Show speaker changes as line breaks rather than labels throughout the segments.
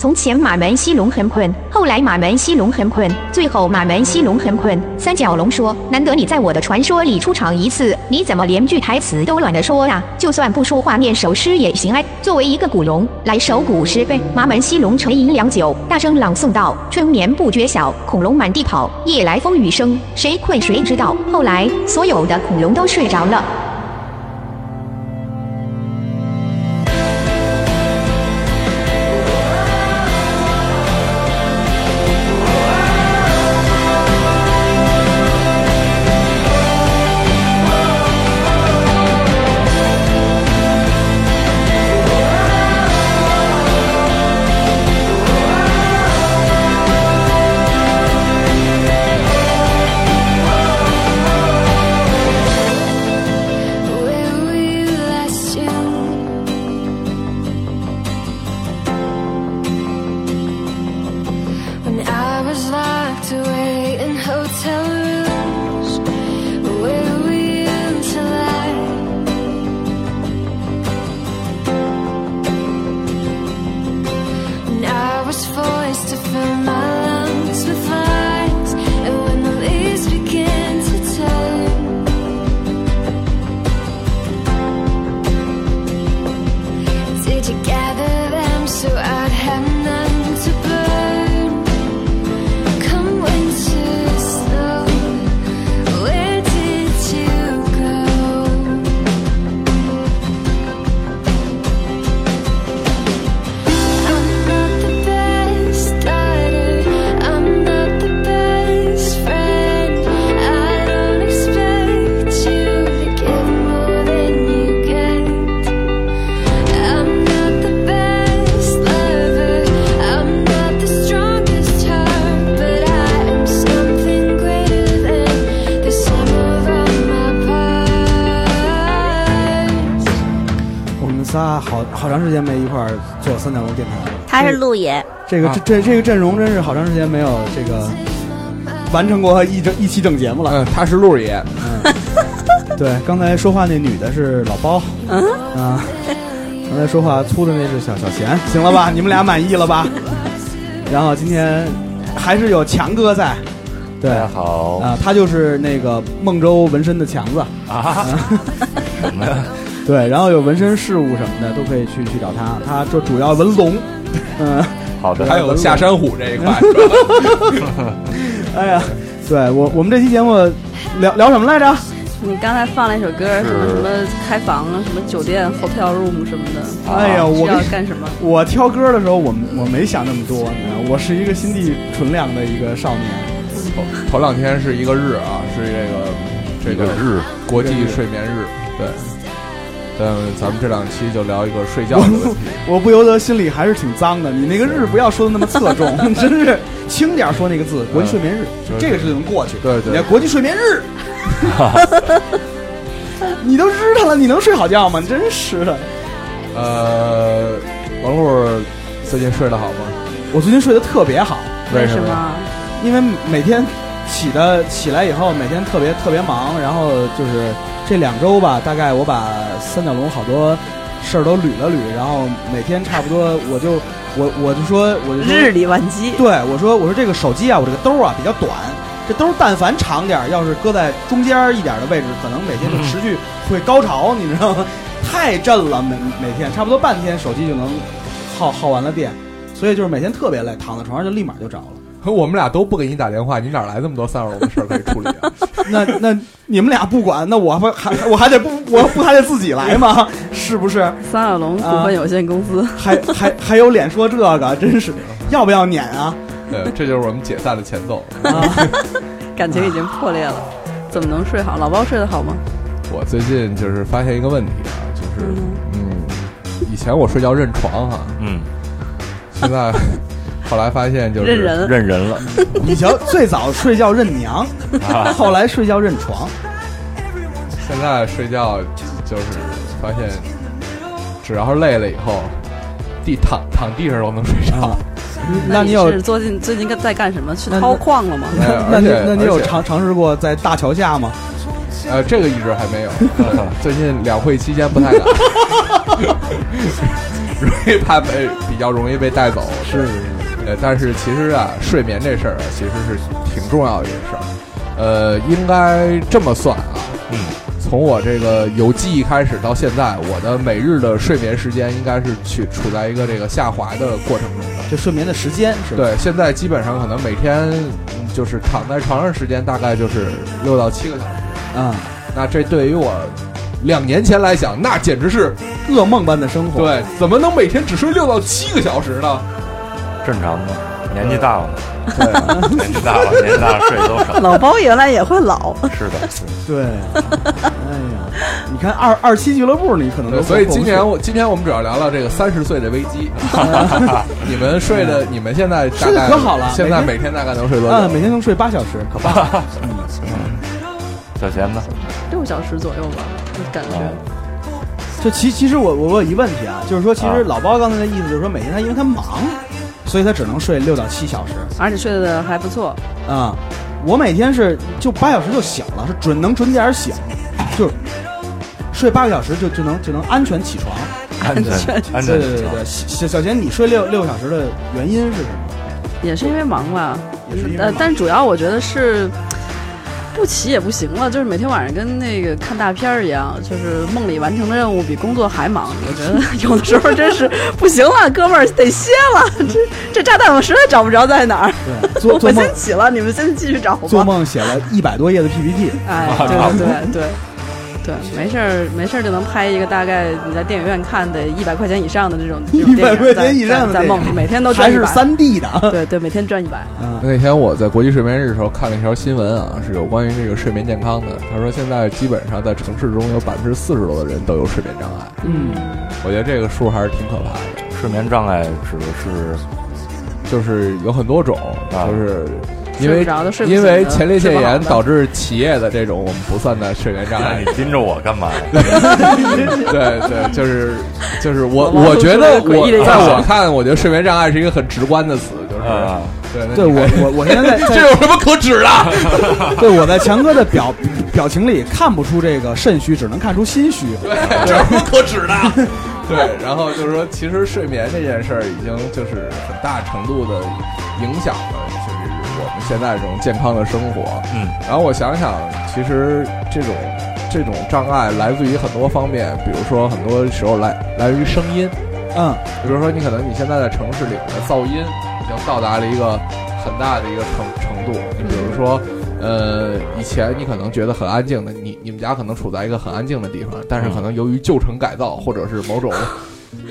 从前马门西龙很困，后来马门西龙很困，最后马门西龙很困。三角龙说：“难得你在我的传说里出场一次，你怎么连句台词都懒得说呀？就算不说话，念首诗也行哎。作为一个古龙，来首古诗呗。马门西龙沉吟良久，大声朗诵道：春眠不觉晓，恐龙满地跑，夜来风雨声，谁困谁知道。后来，所有的恐龙都睡着了。
陆爷，
这个这这这个阵容真是好长时间没有这个完成过一整一期整节目了。
嗯，他是陆爷。
嗯，对，刚才说话那女的是老包。嗯啊，刚才说话粗的那是小小贤，行了吧？你们俩满意了吧？然后今天还是有强哥在。
大家好
啊，他就是那个孟州纹身的强子
啊。什么呀？
对，然后有纹身事务什么的都可以去去找他，他就主要纹龙。嗯，
好的，
还有下山虎这一块。
哎呀，对我我们这期节目聊聊什么来着？
你刚才放了一首歌，什么什么开房啊，什么酒店 hotel room 什么的。
哎呀，我
要干什么？
我挑歌的时候，我我没想那么多，你知道，我是一个心地纯良的一个少年。
头两天是一个日啊，是这个这个
日
国际睡眠日，对。嗯，咱们这两期就聊一个睡觉的问题。
我不由得心里还是挺脏的。你那个日不要说的那么侧重，真是轻点说那个字。国际睡眠日，这个事就能过去。
对对，
你看国际睡眠日，你都知道了，你能睡好觉吗？真是的。
呃，王璐最近睡得好吗？
我最近睡得特别好。
为什么？
因为每天起的起来以后，每天特别特别忙，然后就是。这两周吧，大概我把三角龙好多事儿都捋了捋，然后每天差不多我就我我就说我就
日理万机。
对，我说我说这个手机啊，我这个兜啊比较短，这兜但凡长点儿，要是搁在中间一点的位置，可能每天就持续会高潮，你知道吗？太震了，每每天差不多半天手机就能耗耗完了电，所以就是每天特别累，躺在床上就立马就着了。
我们俩都不给你打电话，你哪来这么多三角龙的事儿可以处理啊？
那那你们俩不管，那我不还我还得不我不还得自己来吗？是不是？
三耳龙股份有限公司
还还还有脸说这个？真是要不要撵啊？
对，这就是我们解散的前奏
啊！感情已经破裂了，怎么能睡好？老包睡得好吗？
我最近就是发现一个问题啊，就是嗯，以前我睡觉认床哈，嗯，现在。后来发现就是
认人
认人了。
你瞧，最早睡觉认娘，后来睡觉认床，
现在睡觉就是发现，只要是累了以后，地躺躺地上都能睡着。
那你有
最近最近在干什么？去掏矿了吗？
那你那你有尝尝试过在大桥下吗？
呃，这个一直还没有。最近两会期间不太敢。容易怕被比较容易被带走。
是，
呃，但是其实啊，睡眠这事儿啊，其实是挺重要的一件事儿。呃，应该这么算啊，
嗯，
从我这个有记忆开始到现在，我的每日的睡眠时间应该是去处在一个这个下滑的过程中的。
就睡眠的时间是吧？
对，现在基本上可能每天就是躺在床上时间大概就是六到七个小时。
嗯，
那这对于我两年前来讲，那简直是
噩梦般的生活。
对，怎么能每天只睡六到七个小时呢？
正常的，年纪大了，
对，
年纪大了，年纪大了睡得都少。
老包原来也会老，
是的，是的
对，哎呀，你看二二期俱乐部，你可能都
所以今年
我
我今天我们主要聊聊这个三十岁的危机。你们睡的，你们现在大
睡得
概
可好了
现在
每
每天大概能睡多
啊，
久？
每天能睡八小时，可棒了。
小贤呢？
六小时左右吧，就感觉。
就其其实我我我有一问题啊，就是说，其实
啊
老包刚才的意思就是说，每天他因为他忙，所以他只能睡六到七小时
而且睡得还不错，
啊、我每天是就八小时就醒了，是准能准点儿醒，就是睡八个小时就就能就能安全起床。
安全安全起床
对对对对，小小贤，你睡六六个小时的原因是什么？
也是因为忙吧。
也是因为忙，
呃但主要我觉得是不起也不行了，就是每天晚上跟那个看大片儿一样，就是梦里完成的任务比工作还忙。我觉得有的时候真是不行了，哥们儿得歇了。这这炸弹我实在找不着在哪儿，我先起了，你们先继续找
做。梦写了一百多页的 PPT，
哎，对对对对对，没事儿没事儿就能拍一个大概你在电影院看的一百块钱以上的这种 这种电
100块钱以上的
在在梦里每天都
还是
赚一百。
三 D 的。
对对，每天赚一百。
嗯，
那天我在国际睡眠日的时候看了一条新闻啊，是有关于这个睡眠健康的。他说现在基本上在城市中有百分之四十多的人都有睡眠障碍。
嗯，
我觉得这个数还是挺可怕的，
睡眠障碍指的是
就是有很多种，
啊
就是因为
睡不着的睡不
因为前列腺炎导致企业的这种我们不算在睡眠障碍
你。盯着我干嘛呀？
对对，就是就是我我觉得我在我看，我觉得睡眠障碍是一个很直观的词，就是
啊，
对
对我我我现在在
这有什么可指的？
对我在强哥的表表情里看不出这个肾虚，只能看出心虚。
对，这有什么可指的？对，然后就是说，其实睡眠这件事儿已经就是很大程度的影响了，就是我们现在这种健康的生活。
嗯，
然后我想想，其实这种这种障碍来自于很多方面，比如说很多时候来来源于声音，
嗯，
比如说你可能你现在在城市里面的噪音已经到达了一个很大的一个程程度，你比如说。呃，以前你可能觉得很安静的，你你们家可能处在一个很安静的地方，但是可能由于旧城改造或者是某种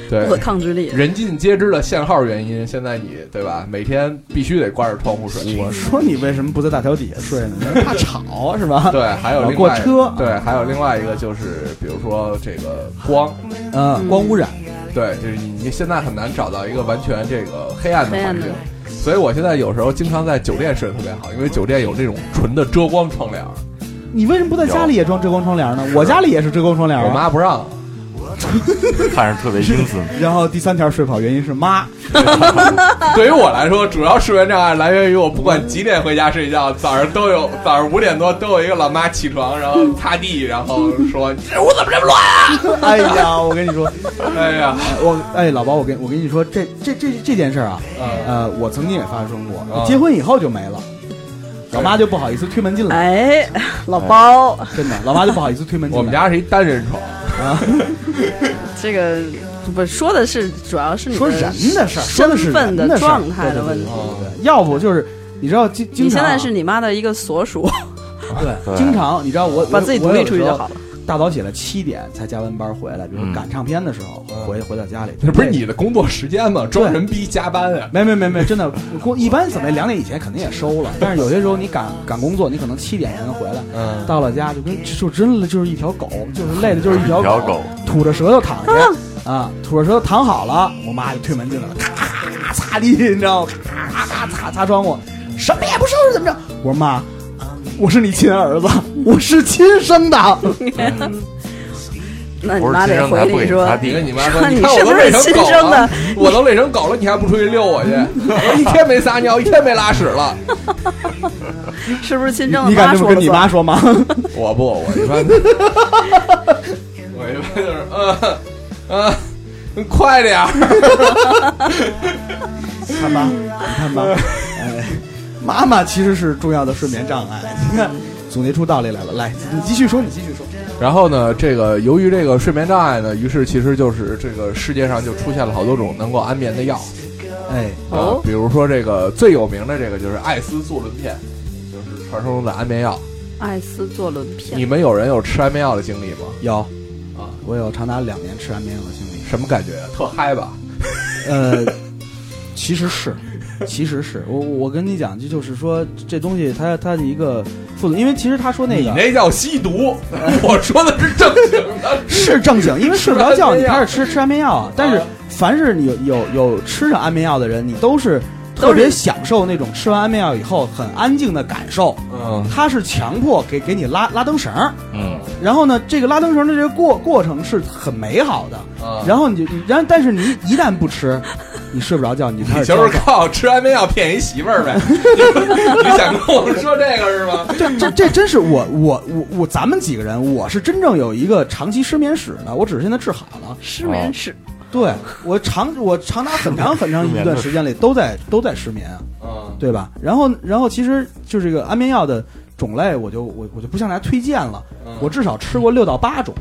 对
不可抗拒力。
人尽皆知的限号原因，现在你对吧？每天必须得挂着窗户睡。
我说你为什么不在大桥底下睡呢？怕吵是吧？
对，还有另
过
外
车
对，还有另外一个就是，比如说这个光，
嗯，光污染。
对，就是你你现在很难找到一个完全这个黑暗的
黑暗的
环境，所以我现在有时候经常在酒店睡得特别好，因为酒店有这种纯的遮光窗帘。
你为什么不在家里也装遮光窗帘呢？我家里也是遮光窗帘啊。
我妈不让，
看着特别阴森。
然后第三条睡不好原因是妈。
对于我来说，主要睡眠障碍来源于我不管几点回家睡觉，早上都有早上五点多都有一个老妈起床，然后擦地，然后说你这屋怎么这么乱啊？
哎呀，我跟你说，
哎呀，
我哎，老包，我跟我跟你说，这这这这件事儿啊，
嗯
呃，我曾经也发生过。
嗯
结婚以后就没了，老妈就不好意思推门进来，
哎，老包，
真的，老妈就不好意思推门进来。
我们家是一单人床，
啊，
这个不说的是，主要是你
说人的事儿，说的是
身份
人的
状态的问题。
要不就是你知道经经常啊
你现在是你妈的一个所属，
对经常你知道我
把自己独立出去就好。了。
大早起来七点才加完班回来，比如赶唱片的时候回回到家里，
那不是你的工作时间吗？装人逼加班啊！
没没没没，真的工一般怎么两点以前肯定也收了，但是有些时候你赶赶工作，你可能七点才能回来，
嗯，
到了家就跟就真的就是一条狗，就是累的就是一条
狗
吐着舌头躺下啊，吐着舌头躺好了，我妈就推门进来了，咔咔擦地，你知道吗？咔咔咔擦擦窗户，什么也不收拾怎么着？我说妈，我是你亲儿子，我是亲生的。
那你妈得回你说，
你跟你妈说，
你
看我都
是不是亲
累成狗
生的
了？，我都累成狗了，你还不出去遛我去？我一天没撒尿，一天没拉屎了。
是不是亲生的？
你敢这么跟你妈说吗？
我不，我一般，我一般就是嗯嗯快点儿！
看吧，你看吧，哎，妈妈其实是重要的睡眠障碍。你看，总结出道理来了。来，你继续说，你继续说。
然后呢，这个由于这个睡眠障碍呢，于是其实就是这个世界上就出现了好多种能够安眠的药
哎，
啊，比如说这个最有名的这个就是艾斯唑仑片，就是传说中的安眠药。
艾斯唑仑片
你，们有人有吃安眠药的经历吗？
有
啊，
我有长达两年吃安眠药的经历。
什么感觉？特嗨吧？
呃，其实是，其实是我我跟你讲，这就是说这东西它它的一个副作用，因为其实他说那个
你那叫吸毒，我说的是正经的。
是正经，因为睡不着觉，你开始吃吃安眠药啊。但是
啊
凡是你有有有吃上安眠药的人，你都是特别享受那种吃完安眠药以后很安静的感受。
嗯，
他是强迫给给你拉拉灯绳儿，
嗯，
然后呢，这个拉灯绳的这个过过程是很美好的。
嗯
然后你就，然后但是你一旦不吃，你睡不着觉，你就开
你就是。靠吃安眠药骗一媳妇儿呗？你想跟我说这个是吗？
这这这真是我我我我咱们几个人，我是真正有一个长期失眠史的，我只是现在治好了。
失眠史，
对我长 我长达很长很长一段时间里都在都在失眠啊，
嗯，
对吧？然后然后其实就这个安眠药的种类，我就我我就不向大家推荐了，
嗯
我至少吃过六到八种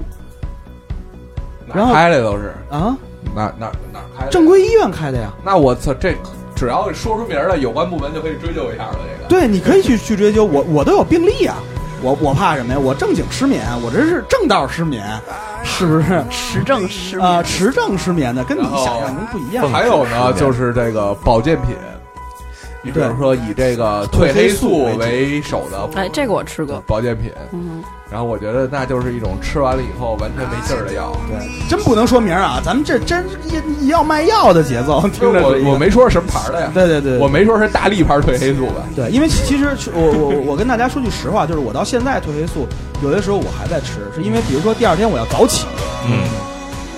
然后
开的都是
啊，
哪哪哪开的？
正规医院开的呀。
那我操，这只要说出名儿来，有关部门就可以追究一下了。这个
对，你可以去去追究我，我都有病例啊，我我怕什么呀？我正经失眠，我这是正道失眠，是不是？
持证失
啊、
眠，
持证失眠的，跟你想象中不一样。
还有呢，就是这个保健品，你比如说以这个褪黑素为首的
哎，这个我吃过，
保健品，
嗯，
然后我觉得那就是一种吃完了以后完全没劲儿的药。
对，真不能说名儿啊，咱们这真是要卖药的节奏，听
我我没说是什么牌儿的呀，
对对对，
我没说是大力牌褪黑素吧？
对，因为其其实我我我跟大家说句实话，就是我到现在褪黑素有的时候我还在吃，是因为比如说第二天我要早起，
嗯，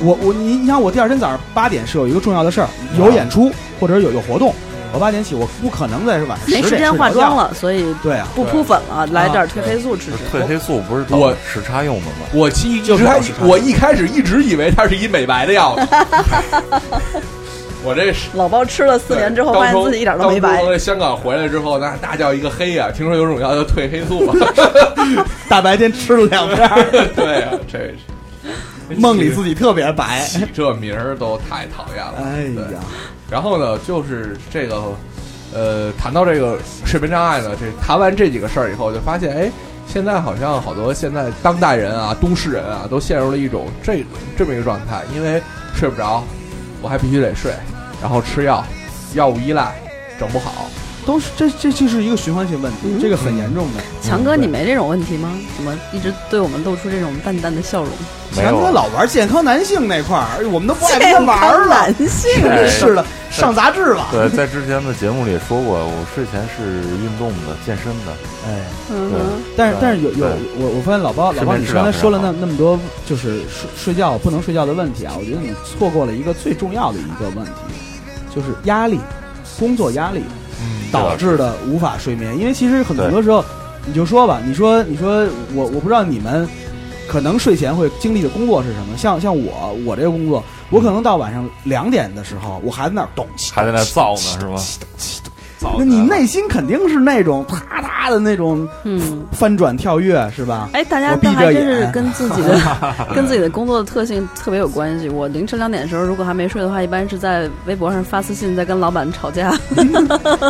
我我你你想我第二天早上八点是有一个重要的事儿，有演出或者是有有活动，我八点起，我不可能在晚上
没时间。化妆了，所以
对啊，
不铺粉了，来点褪黑素吃吃。
褪黑素不是
我
我时差用的吗？
我一
就是
开
保持
我一开始一直以为它是一美白的药呢，我这是。
老包吃了四年之后，发现自己一点都没白
香港回来之后，那那叫一个黑呀、听说有种药叫褪黑素，
大白天吃了两片，
对呀、这是
梦里自己特别白。
起这名儿都太讨厌了。
哎
对
呀，
然后呢，就是这个，呃，谈到这个睡眠障碍呢，这谈完这几个事儿以后，就发现，哎，现在好像好多现在当代人啊、都市人啊，都陷入了一种这这么一个状态，因为睡不着，我还必须得睡，然后吃药，药物依赖，整不好。
都是这这就是一个循环性问题，
嗯。
这个很严重的。
强哥，你没这种问题吗？怎么一直对我们露出这种淡淡的笑容？
强哥老玩健康男性那块儿，哎我们都不爱跟他玩儿了。
男性。
是的，上杂志了。
对，在之前的节目里说过，我睡前是运动的、健身的。
哎，
嗯，
但是但是有有我我发现老包老包，你刚才说了那那么多就是睡睡觉不能睡觉的问题啊，我觉得你错过了一个最重要的一个问题，就是压力，工作压力。
嗯
导致的无法睡眠。因为其实很
对
多时候，你就说吧，你说你说我我不知道你们可能睡前会经历的工作是什么，像像我我这个工作，我可能到晚上两点的时候，我还在那儿动，
还在那造呢，是吗？
那你内心肯定是那种啪嗒的那种
嗯，
翻转跳跃，是吧？
哎，大家还真是跟自己的 跟自己的工作的特性特别有关系。我凌晨两点的时候，如果还没睡的话，一般是在微博上发私信，在跟老板吵架。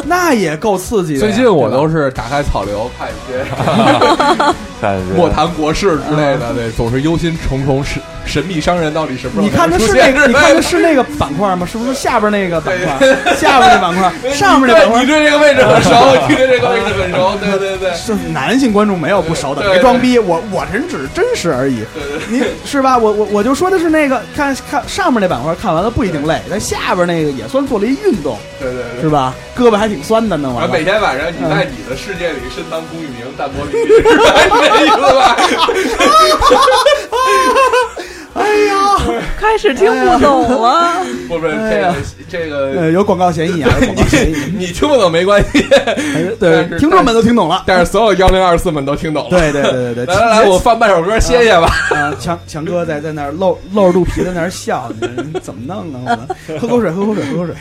那也够刺激的。
最近我都是打开草流 看一些莫谈国事之类的，对，总是忧心忡忡，神神秘商人到底什么时候
你看的是那个，你看的是那个板块吗？是不是下边那个板块？下边那板块，上面那板块
你。对这个位置很熟，你对这个位置很熟，对对对。
是男性观众没有不熟的，别装逼，我我人只是真实而已。你是吧？我我我就说的是那个，看看上面那板块看完了不一定累，但下边那个也算做了一运动，
对对对
是。吧？胳膊还挺酸的，弄完了
然后每。天晚上你在你的世界里身当龚玉明、淡泊李是吧？是吧？
开始听不懂了。
不是
这个
这个
呃，有广告嫌疑啊，有广告嫌疑。
你听不懂没关系，
哎对
但，是
听众们都听懂了。
但是所有幺零二四们都听懂了。
对对对对对，
来来来，我放半首歌歇歇吧。
啊，强强哥在在那儿露露着肚皮在那儿笑，你这怎么弄啊？我们喝口水，喝口水，喝口水。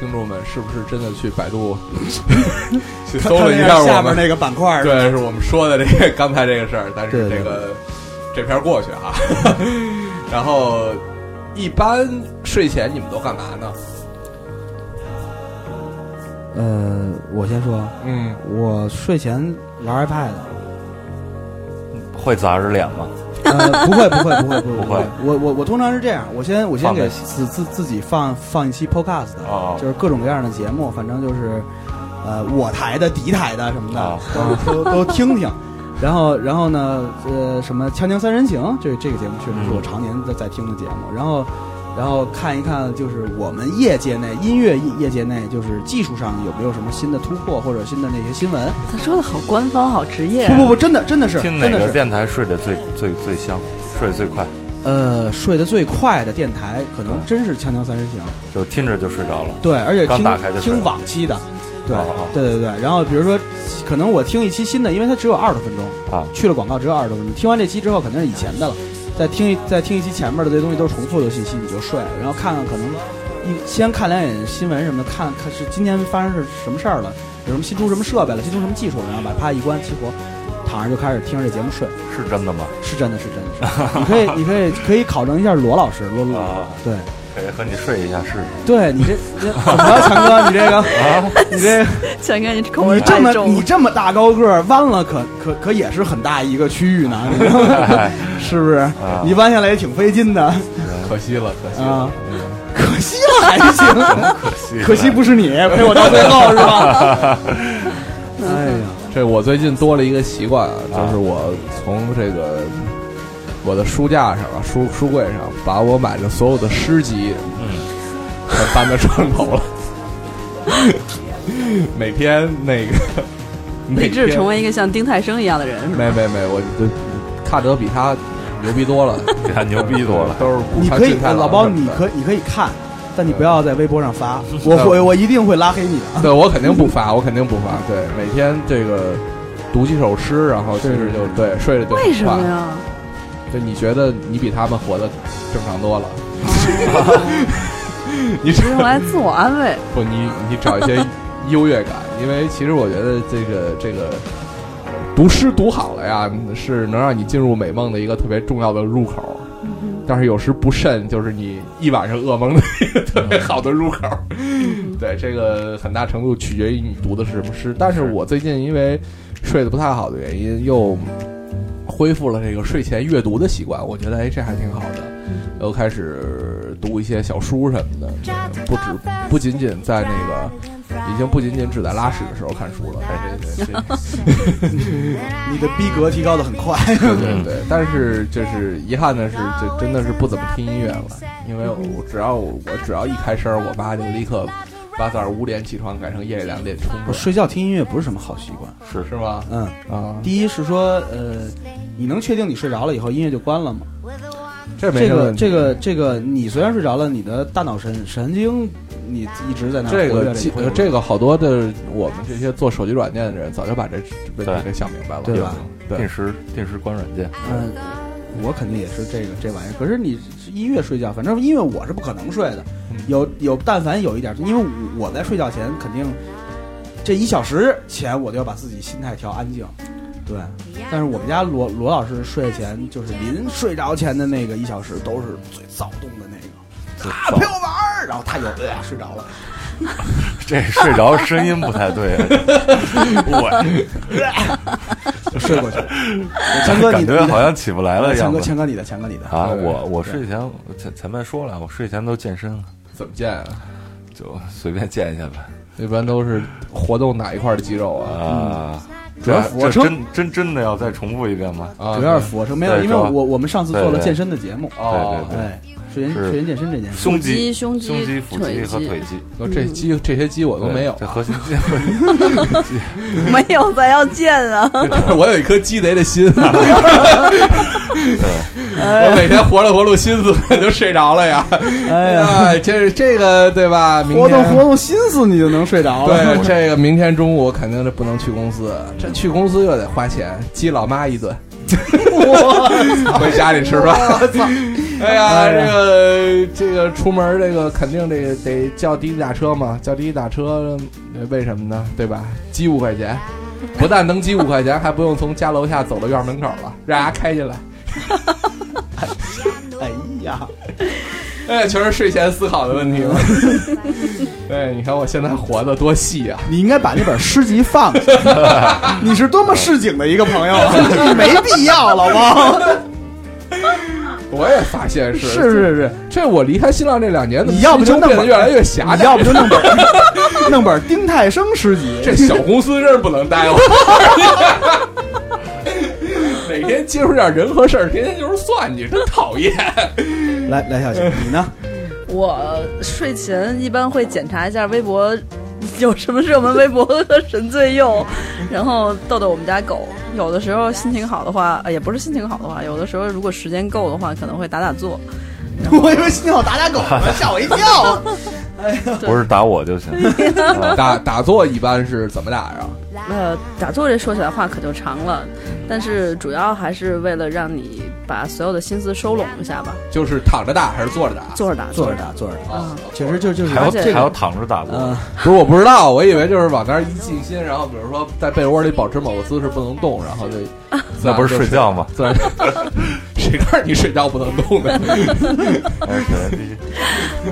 听众们是不是真的去百度 去搜了一下我们？
下面那个板块儿，
对，是我们说的这个刚才这个事儿，但是这个这篇过去啊。然后，一般睡前你们都干嘛呢？
呃，我先说，
嗯，
我睡前玩 iPad，
会砸着脸吗？
呃，不会，不会，不会，不会，
不会。
我我我通常是这样，我先我先给自自自己放放一期 Podcast，
的
就是各种各样的节目，反正就是呃我台的、敌台的什么的，
哦。
都都都听听。然后然后呢，呃，什么《锵锵三人行》这这个节目确实是我
嗯。
常年在在听的节目。然后然后看一看，就是我们业界内音乐业业界内，就是技术上有没有什么新的突破或者新的那些新闻？
他说的好官方，好职业。
不不不，真的真的是
听哪
真的是。
个电台睡得最最最香，睡得最快？
呃，睡得最快的电台可能真是《锵锵三人行》，
就听着就睡着了。
对，而且听
刚打开就
听往期的，对
哦哦
对对对。然后比如说，可能我听一期新的，因为它只有二十分钟
啊
去了广告只有二十多分钟。听完这期之后，肯定是以前的了，再听一再听一期前面的这些东西都是重复的信息，你就睡了。然后看看可能一先看两眼新闻什么的，看看是今天发生是什么事儿了，有什么新出什么设备了，新出什么技术了，然后把啪一关激活，躺着就开始听着这节目睡，
是真的吗？
是真的是真的是。你可以你可以可以考证一下罗老师，罗罗
啊，
对。
可以和你睡一下试试。
对你这 这怎么了，强哥？你这个，啊你这
强哥，你口味
你这么。你这么大高个儿，弯了可可可也是很大一个区域呢，是不是？你弯下来也挺费劲的。
可惜了，可惜了。
啊。
嗯。
可惜了还行，
可惜，
可惜不是你陪我到最后 是吧？哎呀，
这我最近多了一个习惯啊，就是我从这个我的书架上啊，书书柜上，把我买的所有的诗集，
嗯，
全搬到床头了。每天那个，每
立志成为一个像丁太生一样的人，
没没没，我就看着比他牛逼多了，
比他牛逼多了。
都是
你可以，老包，你
以，
可你可以看，但你不要在微博上发，我会我一定会拉黑你的。
对我肯定不发，我肯定不发。对，每天这个读几首诗，然后其实就对睡了就很
为什么？呀？
就你觉得你比他们活得正常多了？你
是用来自我安慰。
不，你你找一些优越感，因为其实我觉得这个这个读诗读好了呀，是能让你进入美梦的一个特别重要的入口。但是有时不慎，就是你一晚上噩梦的一个特别好的入口。对，这个很大程度取决于你读的是什么诗。但是我最近因为睡得不太好的原因，又恢复了这个睡前阅读的习惯，我觉得哎这还挺好的。又开始读一些小书什么的，不止不仅仅在那个，已经不仅仅只在拉屎的时候看书了。哎，这这这，
你的逼格提高的很快。
对对对。但是就是遗憾的是，就真的是不怎么听音乐了，因为我只要我只要一开声，我爸就立刻把早上五点起床改成夜里两点冲
我睡觉听音乐不是什么好习惯。
是是吗？
嗯，
啊，
第一是说，呃，你能确定你睡着了以后音乐就关了吗？
这没
这个这个这个，你虽然睡着了，你的大脑神神经你一直在那
这
活跃着
个这个好多的我们这些做手机软件的人早就把这问题给想明白了，
对吧？
对
定，时定时关软件，
嗯，我肯定也是这个这玩意儿。可是你音乐睡觉，反正音乐我是不可能睡的。有有，但凡有一点，因为我在睡觉前肯定这一小时前我就要把自己心态调安静。对，但是我们家罗罗老师睡前就是临睡着前的那个一小时都是最躁动的那个，
最
啊陪我玩儿，然后他就呃睡着了。
这睡着声音不太对，我
就睡过去了。强哥，你的
感觉好像起不来了
强哥，
样子
强哥你的，强哥你的
啊！我我睡前我前前面说了，我睡前都健身了，
怎么健啊？
就随便健一下呗。
一般都是活动哪一块的肌肉啊？
啊，
主要
这
俯卧撑，
真真真的要再重复一遍吗？
啊，
主要是俯卧撑，没有，因为我我们上次做了健身的节目，
对，
对对
哎，睡前
是
睡前健身这件事，
胸
肌
肌、
胸肌
胸肌、腹肌和腿肌
那这肌这些肌我都没有
对这核心肌。
没有咱要健啊！
我有一颗鸡贼的心啊！我每天活络活络心思就睡着了呀。
哎呀，
哎，这这个对吧？明
活动
天
活动心思你就能睡着了。
对，这个明天中午我肯定是不能去公司，这去公司又得花钱，激老妈一顿。回家里吃饭。哎呀，这个这个出门这个肯定得得叫滴滴打车嘛，叫滴滴打车，呃为什么呢？对吧？积五块钱，不但能积五块钱，还不用从家楼下走到院门口了，让人家开进来。
哎呀，
哎，全是睡前思考的问题了。对，你看我现在活的多细啊！
你应该把那本诗集放下。你是多么市井的一个朋友啊，没必要，老王。
我也发现是
是是是，
这我离开新浪这两年，
你要不就
变得越来越狭
要不就弄本弄本丁太升诗集。
这小公司真是不能待我。每天接触点人和事儿，天天就是算计，真讨厌。
来来，小姐，你呢？
我睡前一般会检查一下微博有什么热门微博和神最右，然后逗逗我们家狗。有的时候心情好的话，呃也不是心情好的话，有的时候如果时间够的话，可能会打打坐。
我以为心情好打打狗呢，吓我一跳。
不是打我就行。
打打坐一般是怎么打呀？
呃，打坐这说起来话可就长了，但是主要还是为了让你把所有的心思收拢一下吧。
就是躺着打还是坐着打？
坐着打，
坐着打，坐着打，
啊，
其实就就是
还
要
还要躺着打过，
嗯，
不是，我不知道，我以为就是往那儿一静心，然后比如说在被窝里保持某个姿势不能动，然后就
那不是睡觉吗？
自然 谁告诉你睡觉不能动的？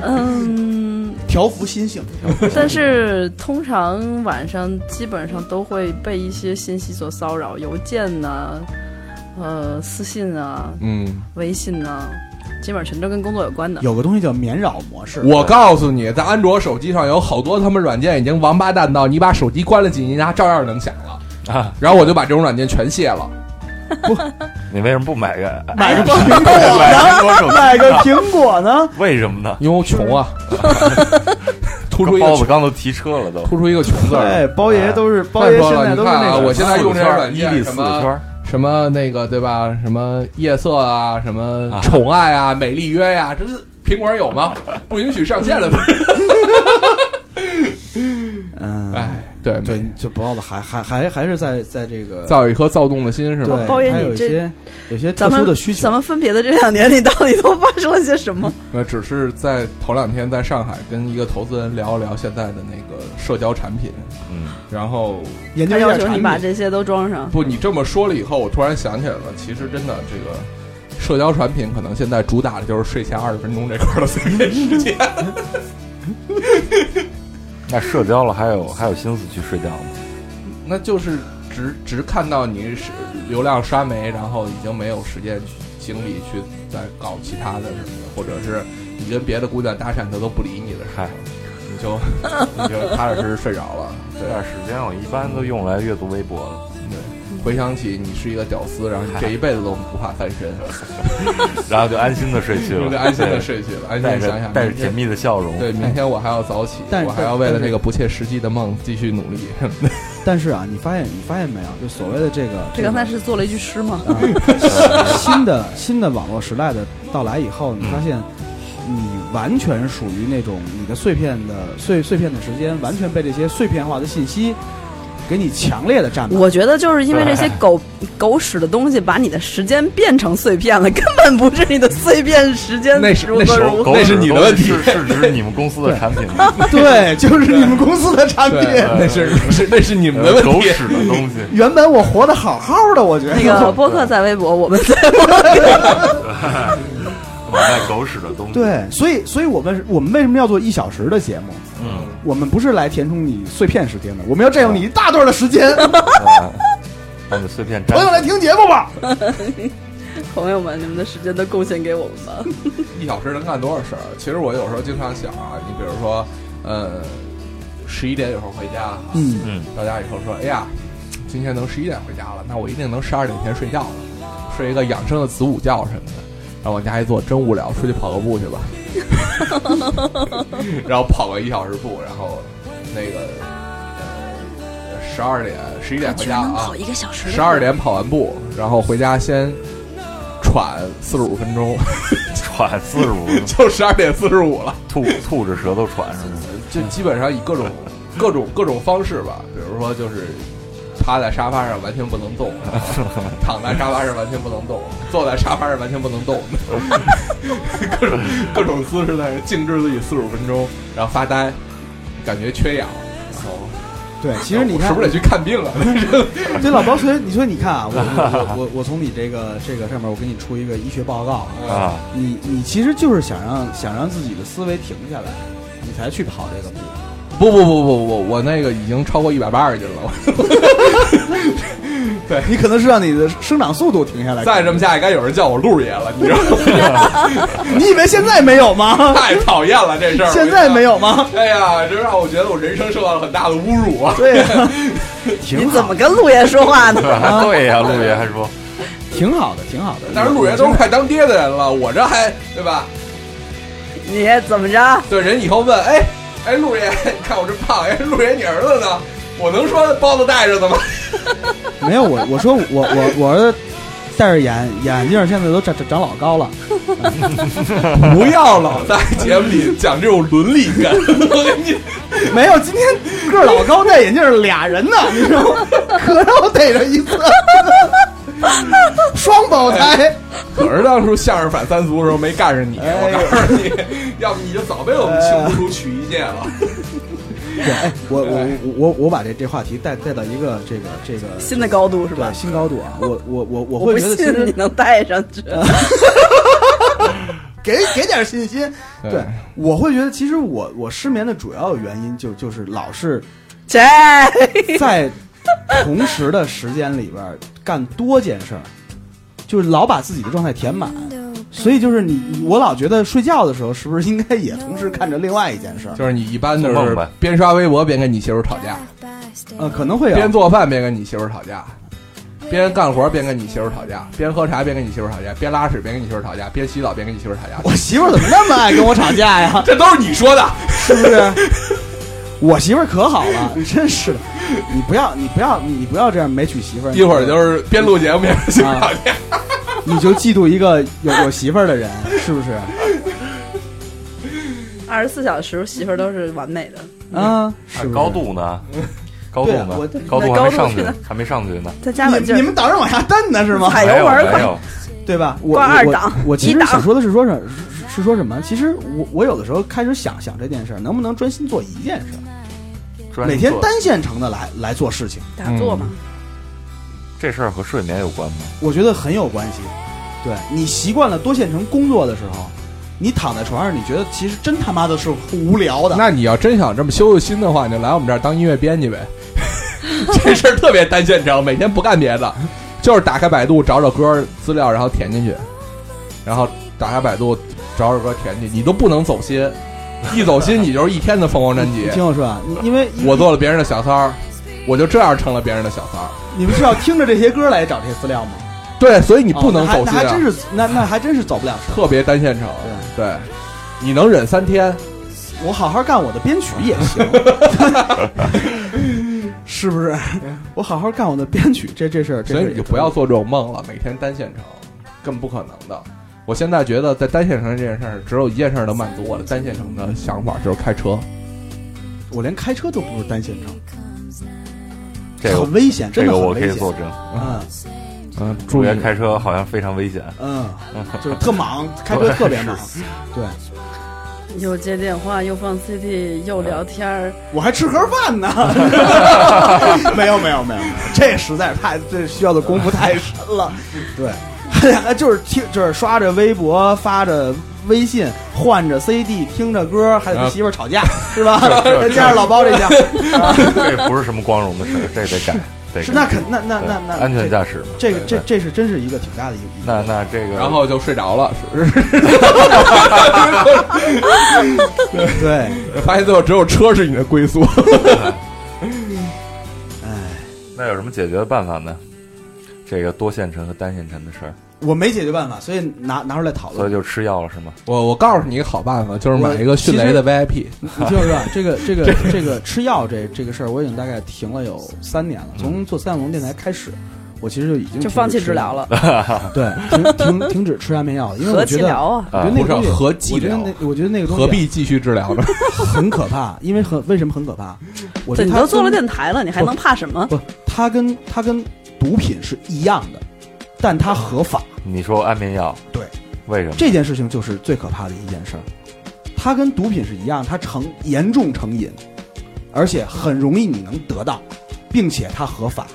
嗯，
调服心性。
但是通常晚上基本上都会被一些信息所骚扰，邮件呐、呃，私信啊，
嗯，
微信呐、基本上全都跟工作有关的。
有个东西叫免扰模式，
我告诉你，在安卓手机上有好多他们软件已经王八蛋到你把手机关了几年，它照样能响了。
啊，
然后我就把这种软件全卸了。
你为什么不买个
买个
苹
苹果呢？买个苹果呢？
为什么呢？
因为我穷啊，突出一个
包子刚都提车了都。
突出一个穷字儿。
对，包爷都是包
再说了，
爷现在
你看啊，
都是那个。
我现在用这些软件，
伊利
什么
四个圈儿，
什么那个对吧？什么夜色啊，什么
啊
宠爱啊，美丽约呀、这是苹果有吗？不允许上线了。
嗯，
哎，对
对，就不要的还还还还是在在这个
造有一颗躁动的心是吧？
对，
包爷
还
你这
有一些有些特
咱们
殊的需求
咱。们分别的这两年，你到底都发生了些什么？
那 只是在头两天在上海跟一个投资人聊一聊现在的那个社交产品，
嗯，
然后
研究
他要
一下产品
求你把这些都装上。
不，你这么说了以后，我突然想起来了，其实真的这个社交产品可能现在主打的就是睡前二十分钟这块儿的碎片时间。
那社交了还有还有心思去睡觉吗？
那就是只只看到你是流量刷没，然后已经没有时间精力去再搞其他的什么的，或者是你跟别的姑娘搭讪，她都不理你的时候
嗨，
你就 你就踏踏实实睡着了。
这段时间我一般都用来阅读微博了，
对，回想起你是一个屌丝，然后你这一辈子都不怕翻身，
然后就安心的睡去了，
就安心的睡去了，安心
带着
地想想
带着甜蜜的笑容。
对，明天我还要早起，
但
我还要为了这个不切实际的梦继续努力。
但是啊，你发现你发现没有，就所谓的这个
这刚才是做了一句诗吗？
啊，新的新的网络时代的到来以后，你发现你完全属于那种你的碎片的碎碎片的时间，完全被这些碎片化的信息给你强烈的占满。
我觉得就是因为这些狗狗屎的东西，把你的时间变成碎片了，根本不是你的碎片时间
那是
如
那是那是你的问题
是是指你们公司的产品吗？
对，就是你们公司的产品。
那是那是那是你们的问题。
狗屎的东西，
原本我活得好好的，我觉得
那个播客在微博，我们在
我卖狗屎的东西。
对，所以所以我们我们为什么要做一小时的节目？
嗯，
我们不是来填充你碎片时间的，我们要占用你一大段的时间。
啊把你碎片粘
朋友来听节目吧。
朋友们，你们的时间都贡献给我们吧。
一小时能干多少事儿？其实我有时候经常想啊，你比如说，呃，十一点有时候回家，
嗯，
嗯，
到家以后说，哎呀，今天能十一点回家了，那我一定能十二点前睡觉了，睡一个养生的子午觉什么的。然后往家一坐，真无聊，出去跑个步去吧。然后跑个一小时步，然后那个呃十二点十一点回家啊，
一个小时
十二点跑完步，然后回家先喘四十五分钟，
喘四十五，
就十二点四十五了。
吐吐着舌头喘是吗？
就基本上以各种各种各种方式吧，比如说就是趴在沙发上完全不能动，躺在沙发上完全不能动，坐在沙发上完全不能动，各种各种姿势在那静置自己四十五分钟，然后发呆，感觉缺氧，然后
对，其实你看
是不是得去看病啊？
对老包，所以你说你看啊，我我我我从你这个这个上面，我给你出一个医学报告啊，
啊，
你你其实就是想让想让自己的思维停下来，你才去跑这个步。
不不不不不，我那个已经超过一百八十斤了，对
你可能是让你的生长速度停下来。
再这么下去，该有人叫我陆爷了，你知道吗？
你以为现在没有吗？
太讨厌了这事儿，
现在没有吗？
哎呀，这让我觉得我人生受到了很大的侮辱啊！
对呀、挺好
你怎么跟陆爷说话呢？
对呀，陆爷还说，
挺好的，挺好的。
但是陆爷都是快当爹的人了，我这还对吧？
你怎么着？
对，人以后问，哎哎，陆爷，你看我这胖，哎，陆爷你儿子呢？我能说包子带着的吗？
没有我，我说我我我儿子戴着眼眼镜，现在都长长长老高了。
不要老在节目里讲这种伦理感，我跟你
没有，今天个儿老高戴眼镜俩人呢，你知道吗？可让我逮着一次，双胞胎。
可是当初相声反三俗的时候没干上你，
哎
我告诉你，要不你就早被我们清除出曲艺界了。
对，哎，我我我我我把这这话题带带到一个这个这个
新的高度是吧
对？新高度啊！我我我我 会觉得其
实你能带上去。
给给点信心。
对
对，我会觉得其实我我失眠的主要原因就就是老是
这
在同时的时间里边儿干多件事儿，就是老把自己的状态填满。所以就是你，我老觉得睡觉的时候是不是应该也同时看着另外一件事儿？
就是你一般都是边刷微博边跟你媳妇吵架，
呃，可能会有
边做饭边跟你媳妇吵架，边干活边跟你媳妇吵架，边喝茶边跟你媳妇吵架，边拉屎边跟你媳妇吵架，边洗澡边跟你媳妇吵架。
我媳妇怎么那么爱跟我吵架呀？
这都是你说的，
是不是？我媳妇儿可好了，真是的。你不要，你不要，你不要这样没娶媳妇儿。
一会儿就是边录节目边跟媳妇儿吵架。
你就嫉妒一个有有媳妇儿的人，是不是？
二十四小时媳妇儿都是完美的，
啊，是是
高度呢？高度呢？高度还没上去
呢，
还没上去呢。
再加把劲儿。
你你们等着往下蹬呢是吗？
踩油门儿快
对吧？我
二档
我其实想说的是说什是是说什么？其实我我有的时候开始想想这件事儿，能不能专心做一件事每天单线程的来来做事情，
打坐嘛，
这事儿和睡眠有关吗？
我觉得很有关系。对你习惯了多线程工作的时候，你躺在床上，你觉得其实真他妈的是无聊的。
那你要真想这么修修心的话，你就来我们这儿当音乐编辑呗。这事儿特别单线程，每天不干别的，就是打开百度找找歌资料，然后填进去，然后打开百度找首歌填进去，你都不能走心，一走心你就是一天的凤凰传奇。
听我说啊，因为
我做了别人的小三儿，我就这样成了别人的小三儿。
你们是要听着这些歌来找这些资料吗？
对，所以你
哦
不能走心啊，
那还真是那那还真是走不了神。
特别单线程。对，你能忍三天，
我好好干我的编曲也行，是不是？我好好干我的编曲，这这事儿，
所以你就不要做这种梦了，每天单线程，根本不可能的。我现在觉得在单线程这件事儿，只有一件事儿能满足我的单线程的想法，就是开车。
我连开车都不是单线程，
这个
很危险，真
这个我。可以作证。
嗯
嗯，
主
注意
开车好像非常危险。
嗯，就是特忙，开车特别忙。对，
又接电话，又放 CD，又聊天儿，
我还吃盒饭呢。没有没有没有没有，这实在是太这需要的功夫太深了。对，还 就是听就是刷着微博，发着微信，换着 CD，听着歌，还得跟媳妇儿吵架，是吧？再加上老包这项，
这不是什么光荣的事儿，这得改，得。
是那肯那那那那
安全驾驶嘛。
这个这这是真是一个挺大的一个。
那那这个，
然后就睡着了，是是
对，
发现最后只有车是你的归宿。
哎那有什么解决的办法呢？这个多线程和单线程的事儿，
我没解决办法，所以拿拿出来讨论。
所以就吃药了是吗？
我我告诉你一个好办法，就是买一个迅雷的 VIP。
你听我说啊，这个 这个这个吃药这这个事儿，我已经大概停了有三年了。从做三角龙电台开始，我其实就已经
就放弃治疗
了。对，停停停止吃安眠药了，因为
何
我觉得
其疗啊！
我觉得那个东西
不是何计
我觉得
疗
那我觉得那个东西啊
何必继续治疗呢？
很可怕？因为很为什么很可怕？我
你都做了电台了，你还能怕什么？
不，他跟他跟毒品是一样的，但它合法。
你说安眠药，
对，
为什么？
这件事情就是最可怕的一件事儿。它跟毒品是一样，它成严重成瘾，而且很容易你能得到，并且它合法，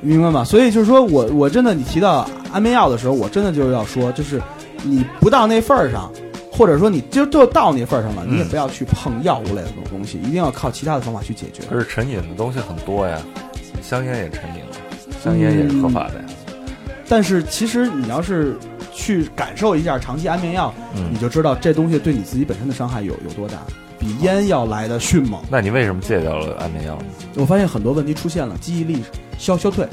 明白吗？所以就是说我我真的你提到安眠药的时候，我真的就是要说，就是你不到那份儿上，或者说你就就到那份儿上了，你也
嗯
不要去碰药物类的东西，一定要靠其他的方法去解决。
可是成瘾的东西很多呀，香烟也成瘾了，香烟也是合法的呀。
但是其实你要是去感受一下长期安眠药，
嗯
你就知道这东西对你自己本身的伤害有有多大，比烟要来的迅猛。
那你为什么戒掉了安眠药呢？
我发现很多问题出现了，记忆力消消退，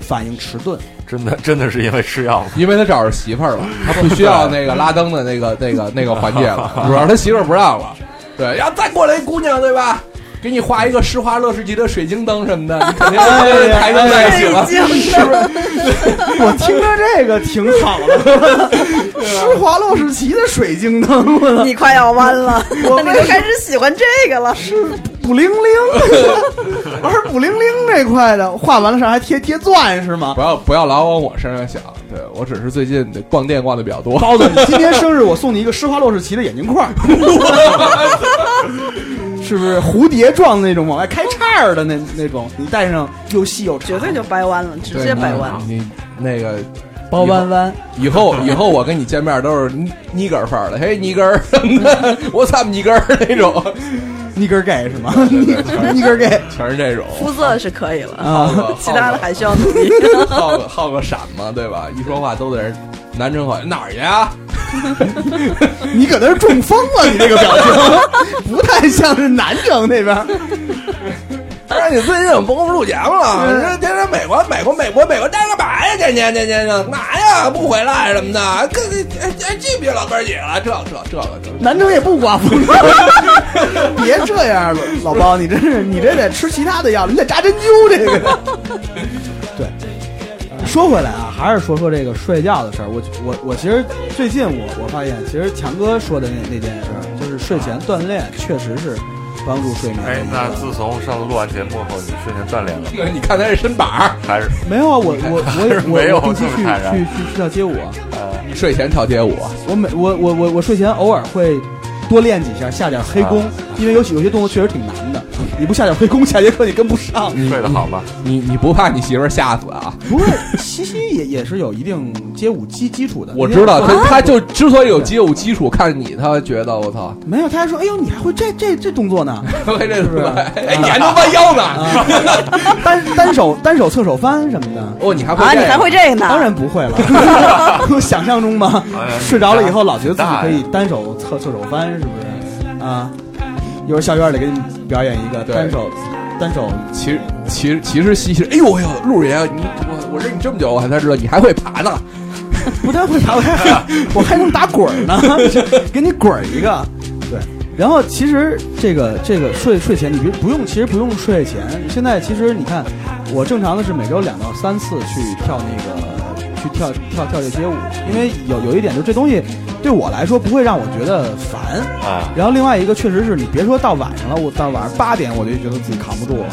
反应迟钝。
真的真的是因为吃药吗？
因为他找着媳妇儿了，他不需要那个拉灯的那个那个那个环节了，主要是他媳妇儿不让了。对，要再过来一姑娘，对吧？给你画一个施华洛世奇的水晶灯什么的，你肯定
哎呀
抬灯在一起了。
是不是？我听着这个挺好的，施华洛世奇的水晶灯，
你快要弯了，
我
们就开始喜欢这个了。
是补灵灵，玩补灵灵这块的，画完了上还贴贴钻是吗
不？要不要老往我身上想，对我只是最近逛店逛的比较多。
包子，你今天生日，我送你一个施华洛世奇的眼镜框儿，是不是蝴蝶状的那种，往外开叉儿的那那种？你戴上又细又长，
绝对就掰弯了，直接掰弯。
你那个
包弯弯。
以后以后我跟你见面都是尼尼根儿范儿的，嘿尼根儿，我操尼根儿那种，
尼根儿 gay 是吗？尼根 儿 gay
全是这种。
肤色是可以了，
啊，
其他的还需要努力。
好个好个闪嘛，对吧？一说话都在这南城好哪儿去啊？
你搁那是中风了，你这个表情不太像是南城那边。
不 是你最近怎么不给我们录节目了？你说天天美国美国美国美国待干嘛呀？天天天天的干嘛呀？不回来什么的？跟记不记老哥儿几个了？这这这个这个。
南城也不刮风，别这样了，老包，你真是你这得吃其他的药，你得扎针灸这个。对，说回来啊，还是说说这个睡觉的事儿。我我我其实最近我我发现，其实强哥说的那那件事儿，就是睡前锻炼确实是帮助睡眠的
哎。那自从上次录完节目后，你睡前锻炼了吗？
你看他这身板儿，
还是
没有啊，我我我也我
没有
我定期去去去去跳街舞啊。
呃，
你睡前跳街舞，
我每我我我我睡前偶尔会多练几下，下点黑功，因为有有些动作确实挺难的。你不下点回宫，下节课你跟不上。
睡得好吧？
你你不怕你媳妇儿吓死啊？
不是西西也也是有一定街舞基基础的。
我知道他他就之所以有街舞基础，看你他觉得我操，
没有，他还说，哎呦，你还会这这这动作呢？
会这
是不是
哎，你还能弯腰呢？
啊，单单手单手侧手翻什么的。
哦，你还会
啊，
这个
你还会这个呢？
当然不会了，想象中嘛
哎呀，
睡着了以后老觉得自己可以单手侧侧手翻，是不是？啊，一会儿校园里给你表演一个单手单手，
骑骑骑实其实西西，哎呦哎呦，陆爷，你我我认你这么久，我才知道你还会爬呢。
不但会爬，我还 我还能打滚儿呢，给你滚儿一个。对，然后其实这个这个睡睡前，你别不用，其实不用睡前。现在其实你看，我正常的是每周两到三次去跳那个去跳跳跳这街舞，因为有有一点就是这东西对我来说不会让我觉得烦。
啊，
然后另外一个确实是你别说到晚上了，我到晚上八点我就觉得自己扛不住了，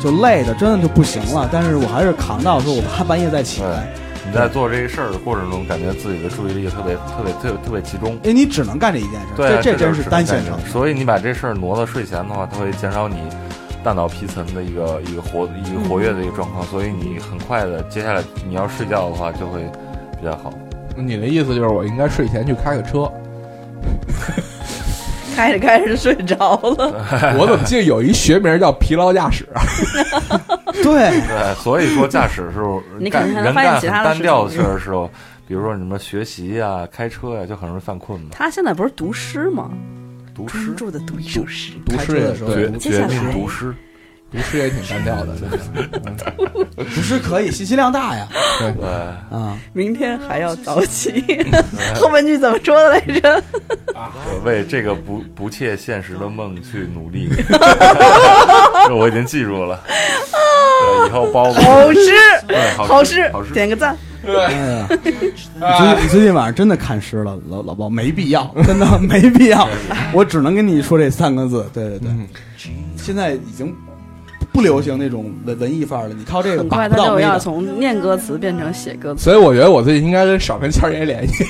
就累的真的就不行了。但是我还是扛到说我怕半夜再起来。
你在做这个事儿的过程中，感觉自己的注意力特别特别特别特别集中。
因为你只能干这一件事，
对，
这真
就是是
单线程。
所以你把这事儿挪到睡前的话，它会减少你大脑皮层的一个一个活一个活跃的一个状况，所以你很快的接下来你要睡觉的话就会比较好。
你的意思就是我应该睡前去开个车？
开着开着睡着了，
我怎么记得有一学名叫疲劳驾驶啊？
对，
对，所以说驾驶的时候，
你肯
干
定还能发现
人干很
其他的
单调的事儿的时候，比如说什么学习呀、开车呀，就很容易犯困嘛。
他现在不是读诗吗？专，注的读一首诗。
读诗
的时候
接下来
读诗。
读诗也挺单调的，真的。
不是可以，信息量大呀
对，
啊！
明天还要早起，后半句怎么说的来着？
我为这个不不切现实的梦去努力。这 我已经记住了。对，以后包括
好诗，
对好
好诗
好，诗
点个赞。
哎呀，你最你最近晚上真的看诗了，老老包没必要，真的没必要。我只能跟你说这三个字，对对对。
嗯
现在已经不流行那种文文艺范儿了，你靠这个
很 快他就要。从念歌词变成写歌词。
所以我觉得我最近应该跟少跟谦儿爷联系。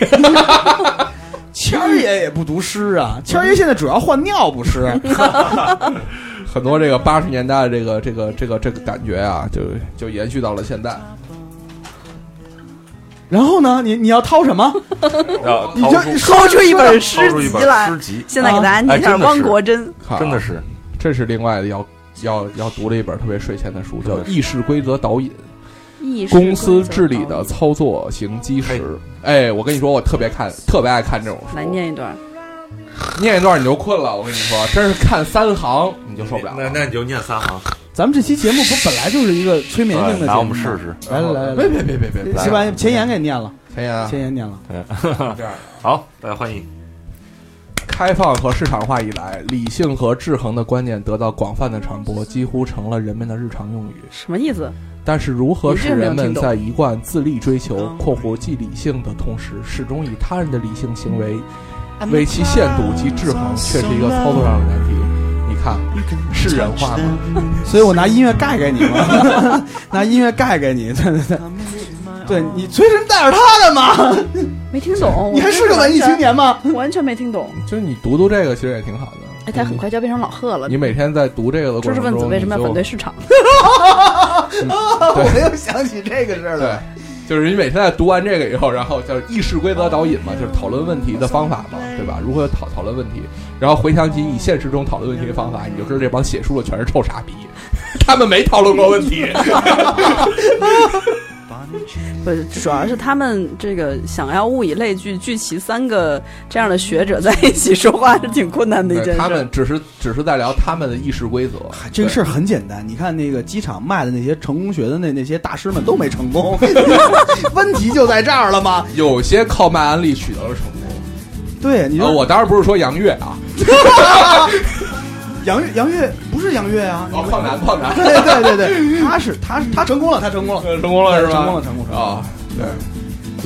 谦儿爷也不读诗啊，谦儿爷现在主要换尿不湿。
很多这个八十年代的这个这个这个这个感觉啊，就就延续到了现在。
然后呢，你你要掏什么？
要
你就
掏出
掏出一本诗集来
诗，集，
现在给大家念一下汪国真。
真的是
这是另外的要要要读了一本特别睡前的书，叫《议事规则导引：
意识
公司治理的操作型基石》。哎，我跟你说，我特别看，特别爱看这种书。
来念一段。
念一段你就困了，我跟你说，真是看三行你就受不了了。
那那你就念三行，
咱们这期节目不本来就是一个催眠性的节目吗？
来我们试试。
来来来来
别别别别别，
来，先把前言给念了，
前言啊，
前言念了。
这样。
好，大家欢迎。
开放和市场化以来，理性和制衡的观念得到广泛的传播，几乎成了人们的日常用语。
什么意思？
但是，如何使人们在一贯自立追求
嗯（
括弧既理性的同时，始终以他人的理性行为为其限度及制衡），却是一个操作上的难题。你看，是人话吗？
所以我拿音乐盖给你嘛，拿音乐盖给你，对对对，对你随身带着他的嘛，
没听懂。
你还是个文艺青年吗？
我 完全没听懂。
就是你读读这个，其实也挺好的。
哎，他很快就要变成老贺了
你。每天在读这个的过
知识，分子为什么要反对市场？
我没有想起这个事儿
对
来。，
就是你每天在读完这个以后，然后叫议事规则导引嘛，就是讨论问题的方法嘛，对吧？如何讨讨论问题，然后回想起你现实中讨论问题的方法，你就知道这帮写书的全是臭傻逼，他们没讨论过问题。
不是，主要是他们这个想要物以类聚，聚齐三个这样的学者在一起说话是挺困难的一件事。
他们只是只是在聊他们的议事规则，
这个事儿很简单，你看那个机场卖的那些成功学的那那些大师们都没成功，问题就在这儿了
吗。有些靠卖安利取得了成功。
对，你
呃，
说
我当然不是说杨越啊，
杨越杨越不是杨越啊，
哦，胖男胖男，
对对对对，他是他是他成功了，他成功了，
成功了是吧？
成功了，成功了
啊，对。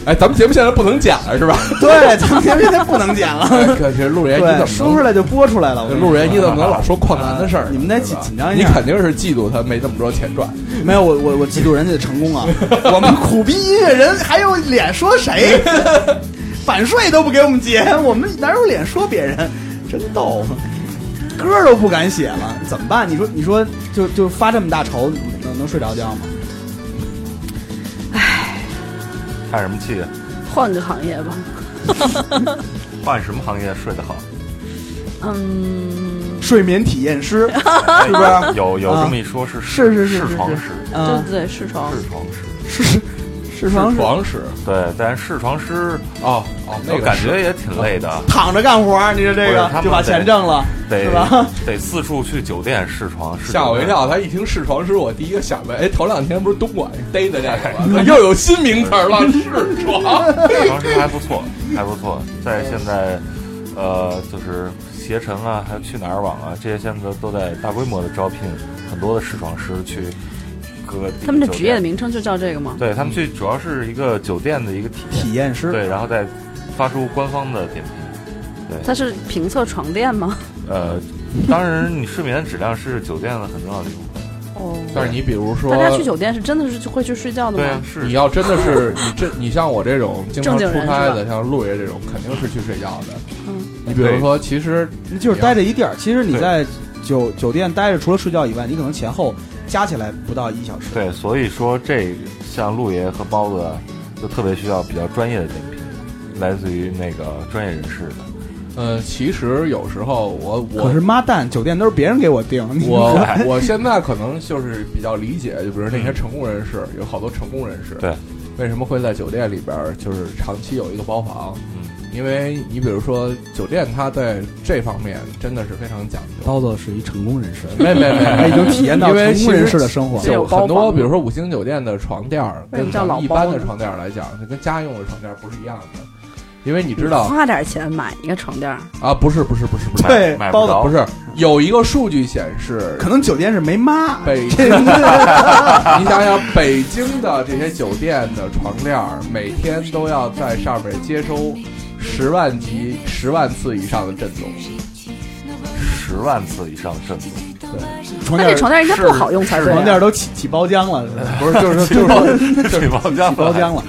哎，咱们节目现在不能剪了是吧？
对，咱们节目现在不能剪了。
可是陆爷，你怎
对，
么能
说出来就播出来了。我跟你
怎么能老说矿男的事儿呢？
你们得紧紧张一下
你肯定是嫉妒他没这么多钱赚。
没有我我我嫉妒人家的成功啊！我们苦逼音乐人还有脸说谁？版税都不给我们结，我们哪有脸说别人？真逗！歌都不敢写了，怎么办？你说你说就就发这么大愁，能能睡着觉吗？
唉叹什么气？
换个行业吧。
换什么行业睡得好？
嗯，
睡眠体验师，
哎
是不是
有有
啊
这么一说，是
是是是是是
床师，
啊，
对对，是床。
是床师。
是是床是
床屎
对，但是试床师
哦哦，那个
感觉也挺累的，
躺着干活儿，你说这个就把钱挣了，
得
是吧？
得四处去酒店试床。
吓我一跳！他一听试床师，我第一个想的，哎，头两天不是东莞逮的这个吗？又有新名词儿了，试床。
试床师还不错，还不错，在现在，呃，就是携程啊，还有去哪儿网啊，这些现在都在大规模的招聘很多的试床师去
他们的职业的名称就叫这个吗？
对他们去主要是一个酒店的一个体验，
体验师，
对，然后再发出官方的点评。
对它是评测床垫吗？
呃，当然，你睡眠质量是酒店的很重要的一部分。
哦，
但是你比如说
大，家去酒店是真的是会去睡觉的吗？，
对啊是
你要真的是你这，你像我这种 经常
正经人是
出差的，像陆爷这种，肯定是去睡觉的。
嗯，
你比如说，其实
就是待着一地儿。其实你在酒酒店待着，除了睡觉以外，你可能前后加起来不到一小时。
对，所以说这像陆爷和包子，就特别需要比较专业的点评，来自于那个专业人士的。
呃，其实有时候我我
可是妈蛋，酒店都是别人给我订，
我我现在可能就是比较理解，就比如那些成功人士，有好多成功人士，
对，
为什么会在酒店里边儿就是长期有一个包房？
嗯，
因为你比如说酒店，它在这方面真的是非常讲究。
包子是一成功人士，
没没没，
他已经体验到成功人士的生活。
其实
就很多，比如说五星酒店的床垫儿，跟一般的床垫儿来讲，它跟家用的床垫儿不是一样的。因为你知道
花点钱买一个床垫儿，
啊，不是不是不是不是，
对包子。
不
是有一个数据显示，
可能酒店是没妈，
北
京
你想想，北京的这些酒店的床垫儿，每天都要在上面接收十万级、十万次以上的震动。
十万次以上震动，
床垫
那这床垫应该不好用才对啊。
床垫都起起包浆了，
不是，就是就是
起包 浆
包浆了。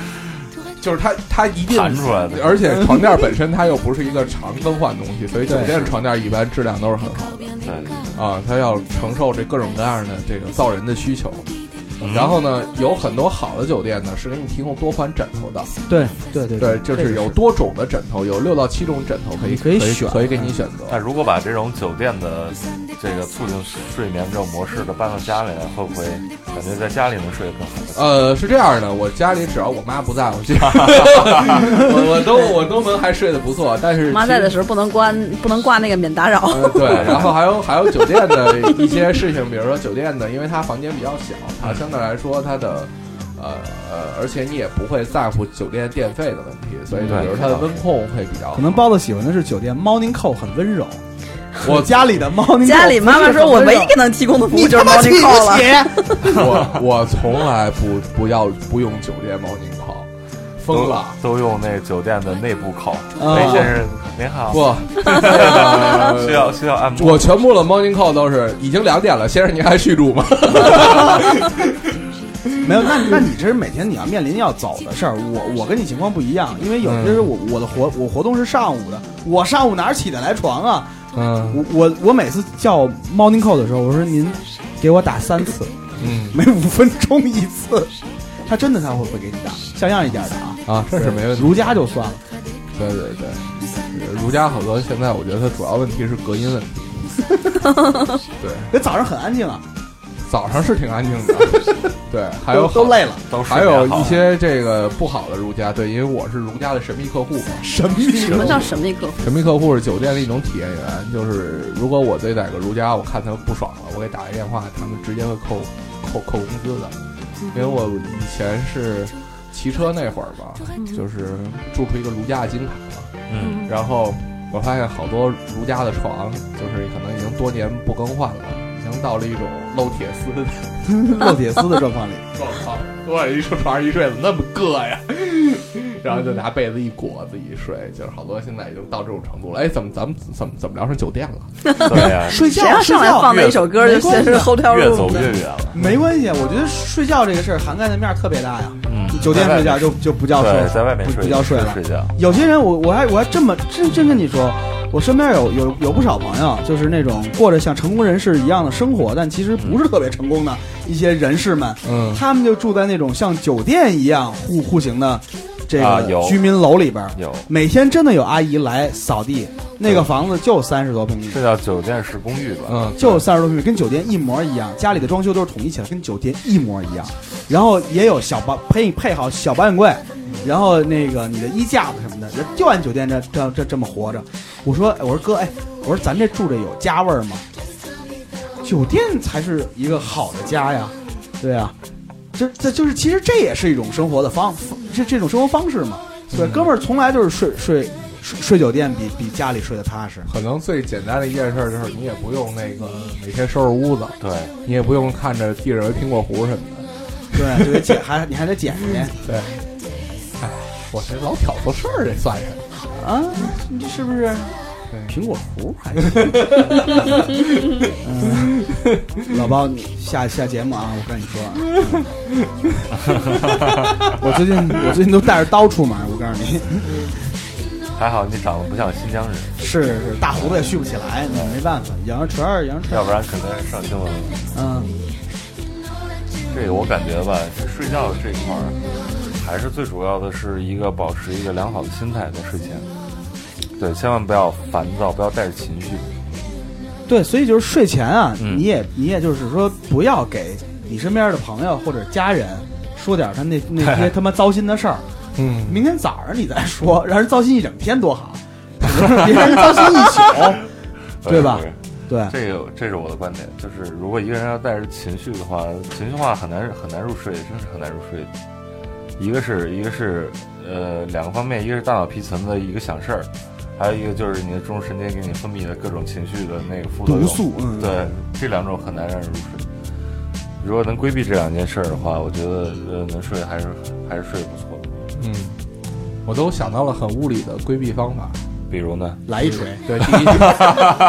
就是它它一定
弹出来的。
而且床垫本身它又不是一个常更换的东西，所以酒店床垫一般质量都是很好的
对，
啊，它要承受这各种各样的这个造人的需求。
嗯
然后呢，有很多好的酒店呢是给你提供多款枕头的，
对对对
对，就是有多种的枕头，有六到七种枕头可以可
可以选
可以给你选
那
择。
如果把这种酒店的这个促进睡眠这种模式的搬到家里来，会不会感觉在家里能睡得更好？
呃，是这样的，我家里只要我妈不在，我基本 我我都我都能还睡得不错。但是
妈在的
时
时候不能关，不能挂那个免打扰。
呃，对，然后还有还有酒店的一些事情，比如说酒店的，因为它房间比较小，它相对来说它的。呃呃，而且你也不会在乎酒店电费的问题，所以就比如它的温控会比较好。
可能包子喜欢的是酒店 morning call 很温柔，
我
家里的 morning call
家里妈妈说我唯一给能提供的服务就是
你他妈
morning call 了。
了，
我我从来不不要不用酒店 morning call，疯了。
都用那酒店的内部靠。
啊
喂，先生您好，
不，
需要需要按摩。
我全部的 morning call 都是已经两点了，先生您还续住吗？
没有，那那你这是每天你要面临要走的事儿，我我跟你情况不一样，因为有些时候我我的活我活动是上午的，我上午哪儿起得来床啊？
嗯
我我我每次叫 morning call 的时候，我说您给我打三次，
嗯
每五分钟一次，他真的他会会给你打，像样一点的啊，
啊，这是没问题。
如家就算了，
对对对，呃如家好多现在我觉得它主要问题是隔音问题。对，
那早上很安静啊，
早上是挺安静的，对，还有好
都都累了，
都睡
还有一些这个不好的如家，对，因为我是如家的神秘客户嘛。
神秘
什么叫神秘客户？
神秘客户是酒店的一种体验员，就是如果我对哪个如家我看他不爽了，我给打一电话，他们直接会扣扣扣工资的。因为我以前是骑车那会儿吧，就是住出一个如家的金卡嘛，
嗯，
然后我发现好多如家的床，就是可能已经多年不更换了，已经到了一种漏铁丝的
漏铁丝的状况里，
我靠！我一说床上一睡怎么那么硌呀？然后就拿被子一裹自己睡，就是好多现在已经到这种程度了。哎，怎么咱们怎么怎么聊上酒店了？
对呀，
睡觉
谁要上来放的一首歌就先是 hotel
越
room
走越远了。
没关系，我觉得睡觉这个事儿涵盖的面儿特别大呀。
嗯，
酒店睡觉就就不叫睡，，
在外面
不叫睡了
睡觉。
有些人我我还我还这么真真跟你说，我身边有有有不少朋友，就是那种过着像成功人士一样的生活，但其实不是特别成功的一些人士们，
嗯
他们就住在那种像酒店一样户户型的这个居民楼里边儿，
有，
每天真的有阿姨来扫地，那个房子就三十多平米，
这叫酒店式公寓吧？
嗯，
就三十多平米，跟酒店一模一样，家里的装修都是统一起来，跟酒店一模一样。然后也有小保配配好小保险柜，然后那个你的衣架子什么的，就按酒店这这这这么活着。我说，哎我说哥，哎，我说咱这住着有家味儿吗？酒店才是一个好的家呀，对啊，这这就是其实这也是一种生活的方，方这这种生活方式嘛。对，哥们儿从来就是睡睡睡睡酒店比比家里睡得踏实。
可能最简单的一件事就是你也不用那个每天收拾屋子，
对，
你也不用看着地上有苹果核什么的。
对，就得捡，还你还得捡去。
对，哎，我这老挑错事儿，这算是。
啊，你是不是？
对
苹果核还行。嗯，老包，下下节目啊！我跟你说，我最近我最近都带着刀出门，我告诉你，
还好你长得不像新疆人，
是是，大胡子也蓄不起来，那没办法，羊肉串儿羊肉串儿，
要不然可能上新闻了。
嗯，
这个我感觉吧，这睡觉这一块儿，还是最主要的是一个保持一个良好的心态在睡前。对，千万不要烦躁，不要带着情绪。
对，所以就是睡前啊，
嗯
你也你也就是说，不要给你身边的朋友或者家人说点他那那些 他妈糟心的事儿。
嗯，
明天早上你再说，让人糟心一整天多好，别 让人糟心一宿，对吧？对，
这个这是我的观点，就是如果一个人要带着情绪的话，情绪化很难很难入睡，真是很难入睡。一个是一个是呃两个方面，一个是大脑皮层的一个想事儿，还有一个就是你的中枢神经给你分泌的各种情绪的那个副作用。
毒素，嗯，
对，这两种很难让人入睡。如果能规避这两件事儿的话，我觉得呃能睡还是还是睡得不错的。
嗯，我都想到了很物理的规避方法。
比如呢，
来一锤，
对，第一，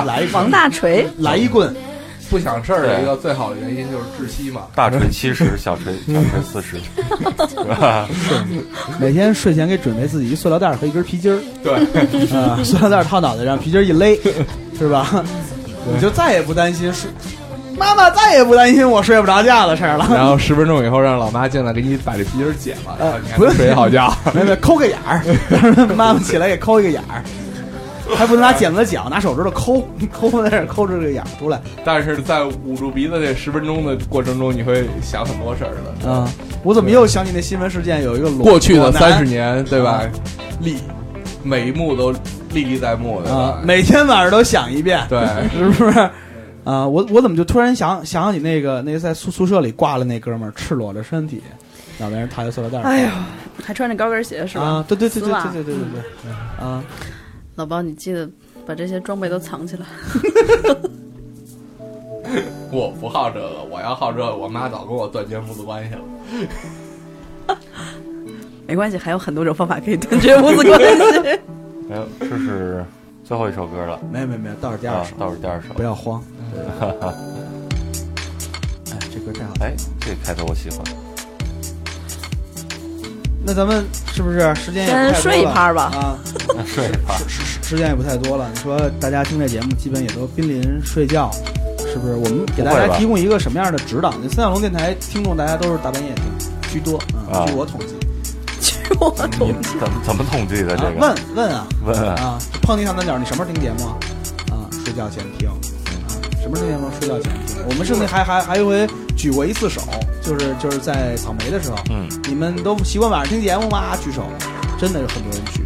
来一
王大锤，
来一棍，
不想事儿的一个最好的原因就是窒息嘛。
大锤七十，小锤小锤四十，是？
每天睡前给准备自己一塑料袋和一根皮筋儿，
对，
啊，塑料袋套脑袋上，皮筋儿一勒，是吧？你就再也不担心睡，妈妈再也不担心我睡不着觉的事儿了。
然后十分钟以后让老妈进来给你把这皮筋儿解了，然后你还
不用
能睡好觉。
没没抠个眼儿，妈妈起来给抠一个眼儿，还不能拿剪子脚，拿手指头抠抠在这抠出这个眼儿出来。
但是在捂住鼻子这十分钟的过程中，你会想很多事儿的。
嗯、我怎么又想起那新闻事件？有一个裸
过去的三十年，对吧
啊？
历每一幕都历历在目，对吧，？
啊每天晚上都想一遍，
对，
是不是？啊，我我怎么就突然想想起那个那个在宿宿舍里挂了那哥们儿赤裸着身体，脑袋上套一塑料袋儿。
哎呀，还穿着高跟鞋是吧？
啊，对对对对对对对对对，啊，
老包，你记得把这些装备都藏起来。
我不好这个，我要好这个，我妈早跟我断绝母子关系了。
没关系，还有很多种方法可以断绝母子关系。
没有，这是最后一首歌了
没有没有没有，倒数第二
啊
首，，
倒数第二首
不。要慌。哎，这歌太好。
哎，这个开头我喜欢。
那咱们是不是时间也不太多了
先睡一趴吧
啊，
那睡吧。
时时时间也不太多了。你说大家听这节目，基本也都濒临睡觉，是不是？我们给大家提供一个什么样的指导？那三角龙电台听众大家都是大半夜听居多
啊
据我统计。
据我
你
统计，
怎么怎么统计的这
啊
个？
问问啊
问啊
啊！碰见上三角，你什么时候听节目啊？啊，睡觉前听。啊，什么时候听节目？睡觉前听。我们甚至还还还有一回举过一次手，就是就是在草莓的时候，
嗯，
你们都习惯晚上听节目吗？举手，真的有很多人举。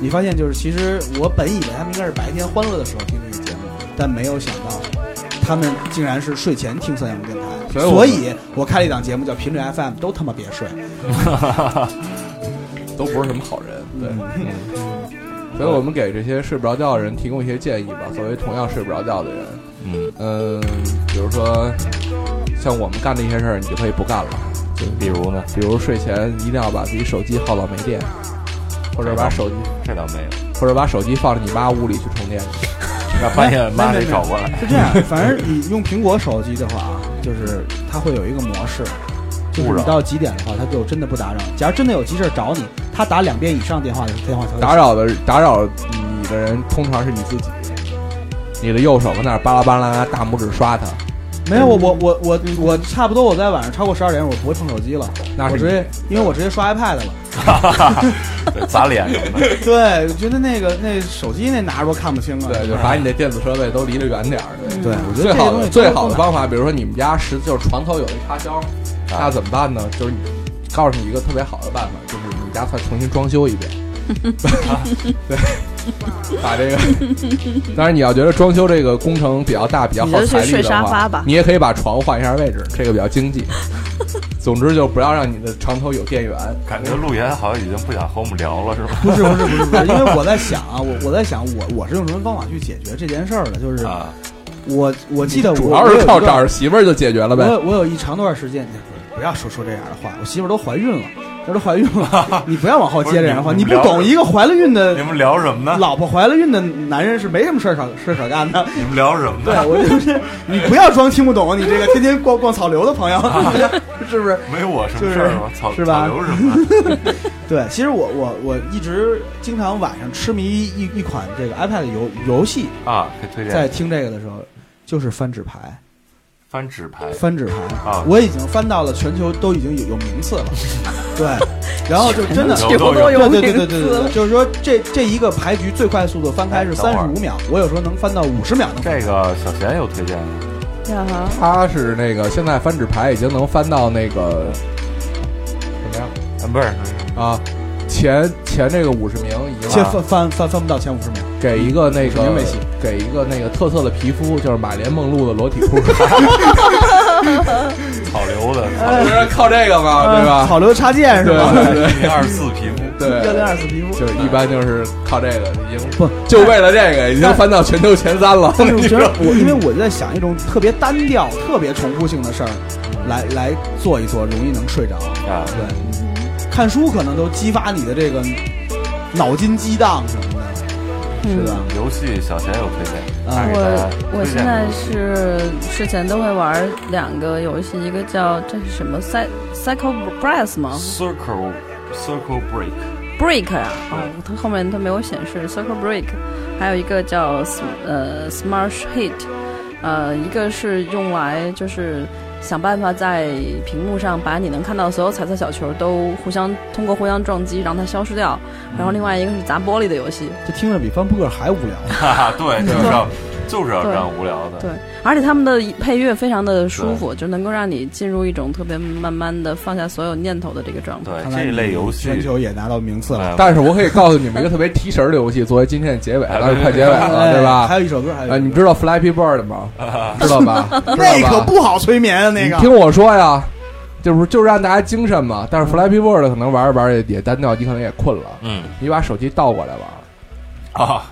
你发现就是，其实我本以为他们应该是白天欢乐的时候听这个节目，但没有想到，他们竟然是睡前听三角龙电台。
所以我
所以我开了一档节目叫频率 FM，都他妈别睡。
都不是什么好人，对。嗯，所以我们给这些睡不着觉的人提供一些建议吧。作为同样睡不着觉的人，
嗯，
嗯，比如说像我们干的一些事儿，你就可以不干了。
就比如呢？
比如睡前一定要把自己手机耗到没电，或者把手机
这倒没有。
或者把手机放在你妈屋里去充电。
那半夜妈得找过来。
是这样，反正你用苹果手机的话啊，就是它会有一个模式，就是你到几点的话，它就真的不打扰。假如真的有急事儿找你，他打两遍以上电话的电话才会
打扰的打扰你的人通常是你自己，你的右手搁那儿巴拉巴拉拿大拇指刷它，
没有，我我我我我差不多我在晚上超过十二点，我不会碰手机了，
那是
我直接，因为我直接刷 iPad 了。
对砸脸什么的。
对，我觉得那个那手机那拿着都看不清啊。
对，就把你那电子设备都离得远点儿。对，
我觉
最好
得这些东西
的最好的方法，比如说你们家实就是床头有一插销，那怎么办呢？就是你告诉你一个特别好的办法，就是你们家再重新装修一遍。对，把这个，当然你要觉得装修这个工程比较大、比较耗财力的话你也可以把床换一下位置，这个比较经济。总之就不要让你的床头有电源。
感觉陆岩好像已经不想和我们聊了，是吗？
不是不是不是不是，因为我在想啊，我我在想我我是用什么方法去解决这件事儿的？就是
啊，
我我记得我
主要是靠找着媳妇儿就解决了呗。
我有我有一长段时间，不要说说这样的话，我媳妇儿都怀孕了，她都怀孕了，你不要往后接这样的话，
你
不懂一个怀了孕的你
们聊什么呢？
老婆怀了孕的男人是没什么事儿可事儿可干的。
你们聊什么呢对？
我就是 你不要装听不懂，你这个天天逛逛草流的朋友，是不是？
没我什么事儿吗？草
是吧
草流什么？
对，其实我我我一直经常晚上痴迷一一款这个 iPad 游游戏，
啊，可以推荐
在听这个的时候，就是翻纸牌，
翻纸牌。
翻纸牌。
啊。
我已经翻到了全球都已经有有名次了，对，然后就真的
有
对对对对对就是说这这一个牌局最快速度翻开是三十五秒，我有时候能翻到五十秒
这个小贤有推荐。的
呀哈，
他是那个现在翻纸牌已经能翻到那个怎么样
啊，不是。
啊？前前这个五十名已经
切翻翻翻翻不到前五十秒，
给一个那个给一个那个特色的皮肤，就是马莲梦露的裸体裤，
草流的
不是靠这个吗？对吧？
草流插件是
对
吧？
对
二四皮肤，
对
幺零二四皮肤
就是一般就是靠这个，已经
不
就为了这个已经翻到全球前三了。
但是我觉得 我，因为我在想一种特别单调、特别重复性的事儿，来来做一做，容易能睡着。
啊
对，看书可能都激发你的这个脑筋激荡什么的，是的？
游戏小贤有推荐，
啊
我我现在是睡前都会玩两个游戏，一个叫这是什么 Cy Cycle Press 吗
？Circle Circle
Break？Break 呀、哦，它后面它没有显示 Circle Break，还有一个叫呃 Smash Hit，呃，一个是用来就是想办法在屏幕上把你能看到的所有彩色小球都互相通过互相撞击让它消失掉，然后另外一个是砸玻璃的游戏，
这听着比翻扑克还无聊。
哈哈，对，就是要这样无聊的，
对，而且他们的配乐非常的舒服，就能够让你进入一种特别慢慢的放下所有念头的这个状态。
对这一类游戏
全球也拿到名次了。
哎
但是我可以告诉你们一个特别提神的游戏，作为今天的结尾，
哎
当然快结尾了，
哎
对吧
还？有一首歌，
啊，你知道 Flappy Bird 吗？知道吧？
那可不好催眠啊，那个
你听我说呀，就是就是让大家精神嘛。但是 Flappy Bird 可能玩着玩着也也单调，你可能也困了。
嗯
你把手机倒过来玩，
啊，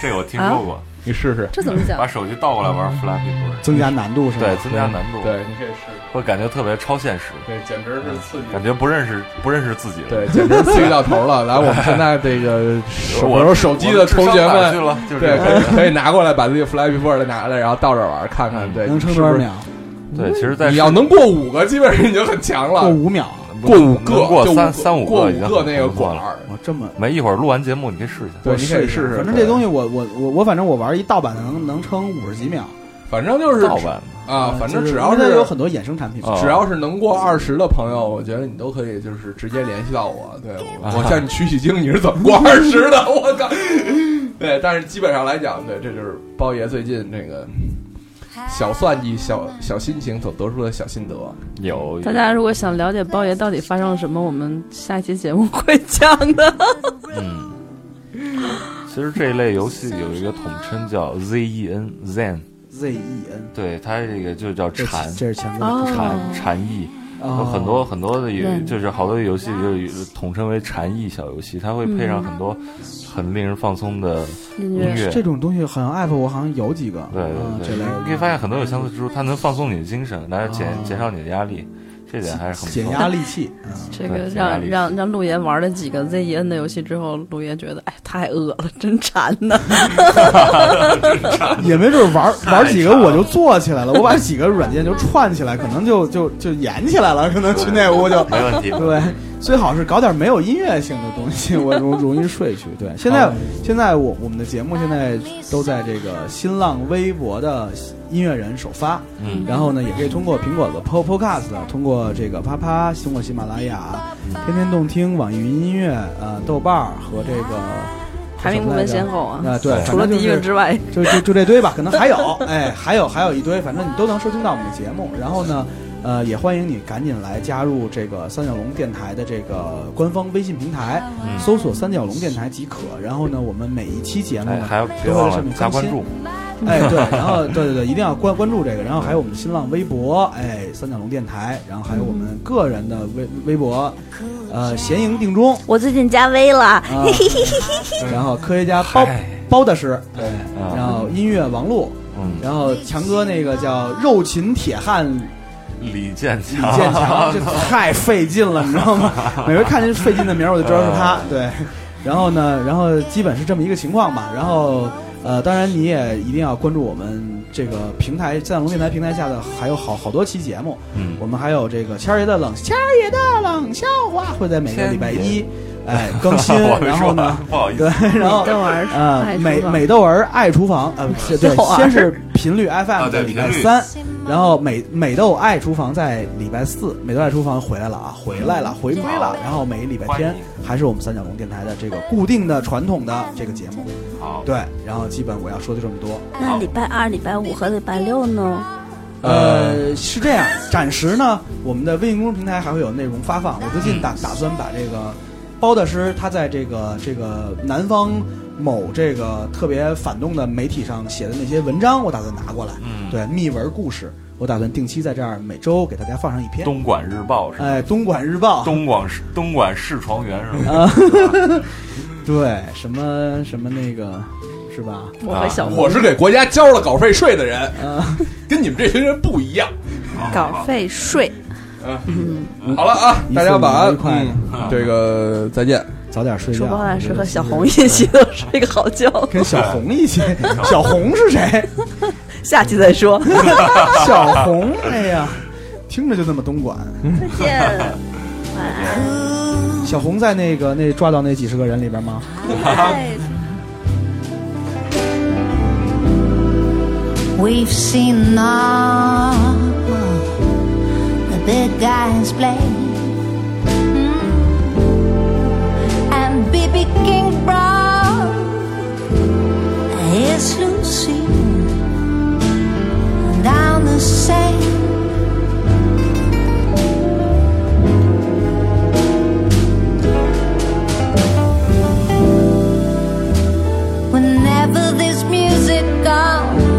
这个我听说过，
你试试。
这怎么讲
把？手机倒过来玩 Flappy Bird，
增加难度是吧？
对，增加难度，
对，你可以试试。
会感觉特别超现实，
对，简直是刺激。
感觉不认识不认识自己了。
对，简直刺激到头了。来，我们现在这个手
我
说手机的同学们，对，可以可以拿过来，把自己 Flappy Bird 拿来，然后倒着玩，看看对
能撑多少秒？
对，其实，在
你要能过五个，基本上已经很强了。
过五秒。
过五个，
能过
就
三三五
过五
个已经很
个那个
不错了
管儿，
我这么
没一会儿录完节目，你可以试一下。
对，你可以试试。
反正这东西我我我我反正我玩一盗版的能能撑五十几秒
反正就是
盗版
啊，反正只要是
有很多衍生产品。
哦
只要是能过二十的朋友，我觉得你都可以，就是直接联系到我。对我，我向你取取经，你是怎么过二十的？我靠！对，但是基本上来讲，对，这就是包爷最近这个小算计、小小心情所得出的小心得。
有
大家如果想了解包爷到底发生了什么，我们下一期节目会讲的。
嗯，其实这一类游戏有一个统称叫 ZEN
Zen，Z E N，
对它这个就叫禅
这是前
哦
奏。
禅禅意，有
有
很多很多的游，就是好多游戏就有统称为禅意小游戏，它会配上很多很令人放松的
音乐。
这种东西好像 app 我好像有几个，
对
嗯
对。对，
这类
你可以发现很多有相似之处，它能放松你的精神，来减减少你的压力，这点还是很不
减压利器。嗯
这个让让让陆爷玩了几个 ZEN 的游戏之后，陆爷觉得哎太饿了，真馋呐。
也没准玩玩几个我就做起来了，我把几个软件就串起来，可能就就就演起来了，可能去那屋就
没问题。
对。最好是搞点没有音乐性的东西，我容容易睡去。对，现在现在我我们的节目现在都在这个新浪微博的音乐人首发，
嗯
然后呢，也可以通过苹果的 Pod Podcast，通过这个啪啪，通过喜马拉雅、天天动听、网易云音乐、呃豆瓣儿和这个
排名不分先后啊。
啊，对，
除了第一个之外，
就就就这堆吧，可能还有，哎，还有还有一堆，反正你都能收听到我们的节目。然后呢，呃，也欢迎你赶紧来加入这个三角龙电台的这个官方微信平台，
嗯
搜索“三角龙电台”即可。然后呢，我们每一期节目
哎，
呢
还要
都会在上面。
加关注，
哎，对，然后对对对，一定要关关注这个，然后还有我们的新浪微博，哎，三角龙电台，然后还有我们个人的微微博，呃，闲营定中
我最近加微了，
啊，然后科学家包包大师，对，
啊
然后音乐王璐，
嗯，
然后强哥那个叫肉勤铁汉
李建
李
强，
建强，这 太费劲了，你知道吗？每回看见费劲的名儿，我就知道是他。对，然后呢，然后基本是这么一个情况吧。然后呃，当然你也一定要关注我们这个平台在龙电台平台下的还有好好多期节目。
嗯
我们还有这个谦儿爷的冷谦儿爷的冷笑话会在每个礼拜一哎 更新然后呢，
不好意思。
对，，然后
这玩意儿
呃，
爱
美美豆儿爱厨房，呃，是对先是频率 FM 在礼拜三，然后美美豆爱厨房在礼拜四，美豆爱厨房回来了啊，回来了，回归了，然后每礼拜天还是我们三角龙电台的这个固定的传统的这个节目，
好，
对，然后基本我要说的这么多，
那礼拜二、礼拜五和礼拜六呢？
呃，是这样，暂时呢，我们的微信公众平台还会有内容发放。我最近打打算把这个包大师他在这个这个南方某这个特别反动的媒体上写的那些文章，我打算拿过来。
嗯，
对，密文故事，我打算定期在这儿每周给大家放上一篇。
东莞日报是吧？
哎，东莞日报。
东莞市东莞市床员是吧？
啊，对，什么什么那个，是吧？
我和小
我是给国家交了稿费税的人，
啊，
跟你们这群人不一样。
稿费税，
好了啊，大家晚安嗯这个再见。
早点睡觉。
朱包大师和小红一起都睡个好觉，
跟小红一起，小红是谁？
下期再说，
小红，哎呀，听着就那么东莞。
再见，晚安。
小红在那个那抓到那几十个人里边吗？
拜
We've seen all the big guys play. Mm. And BB King brought his Lucy down the same. Whenever this music comes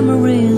memories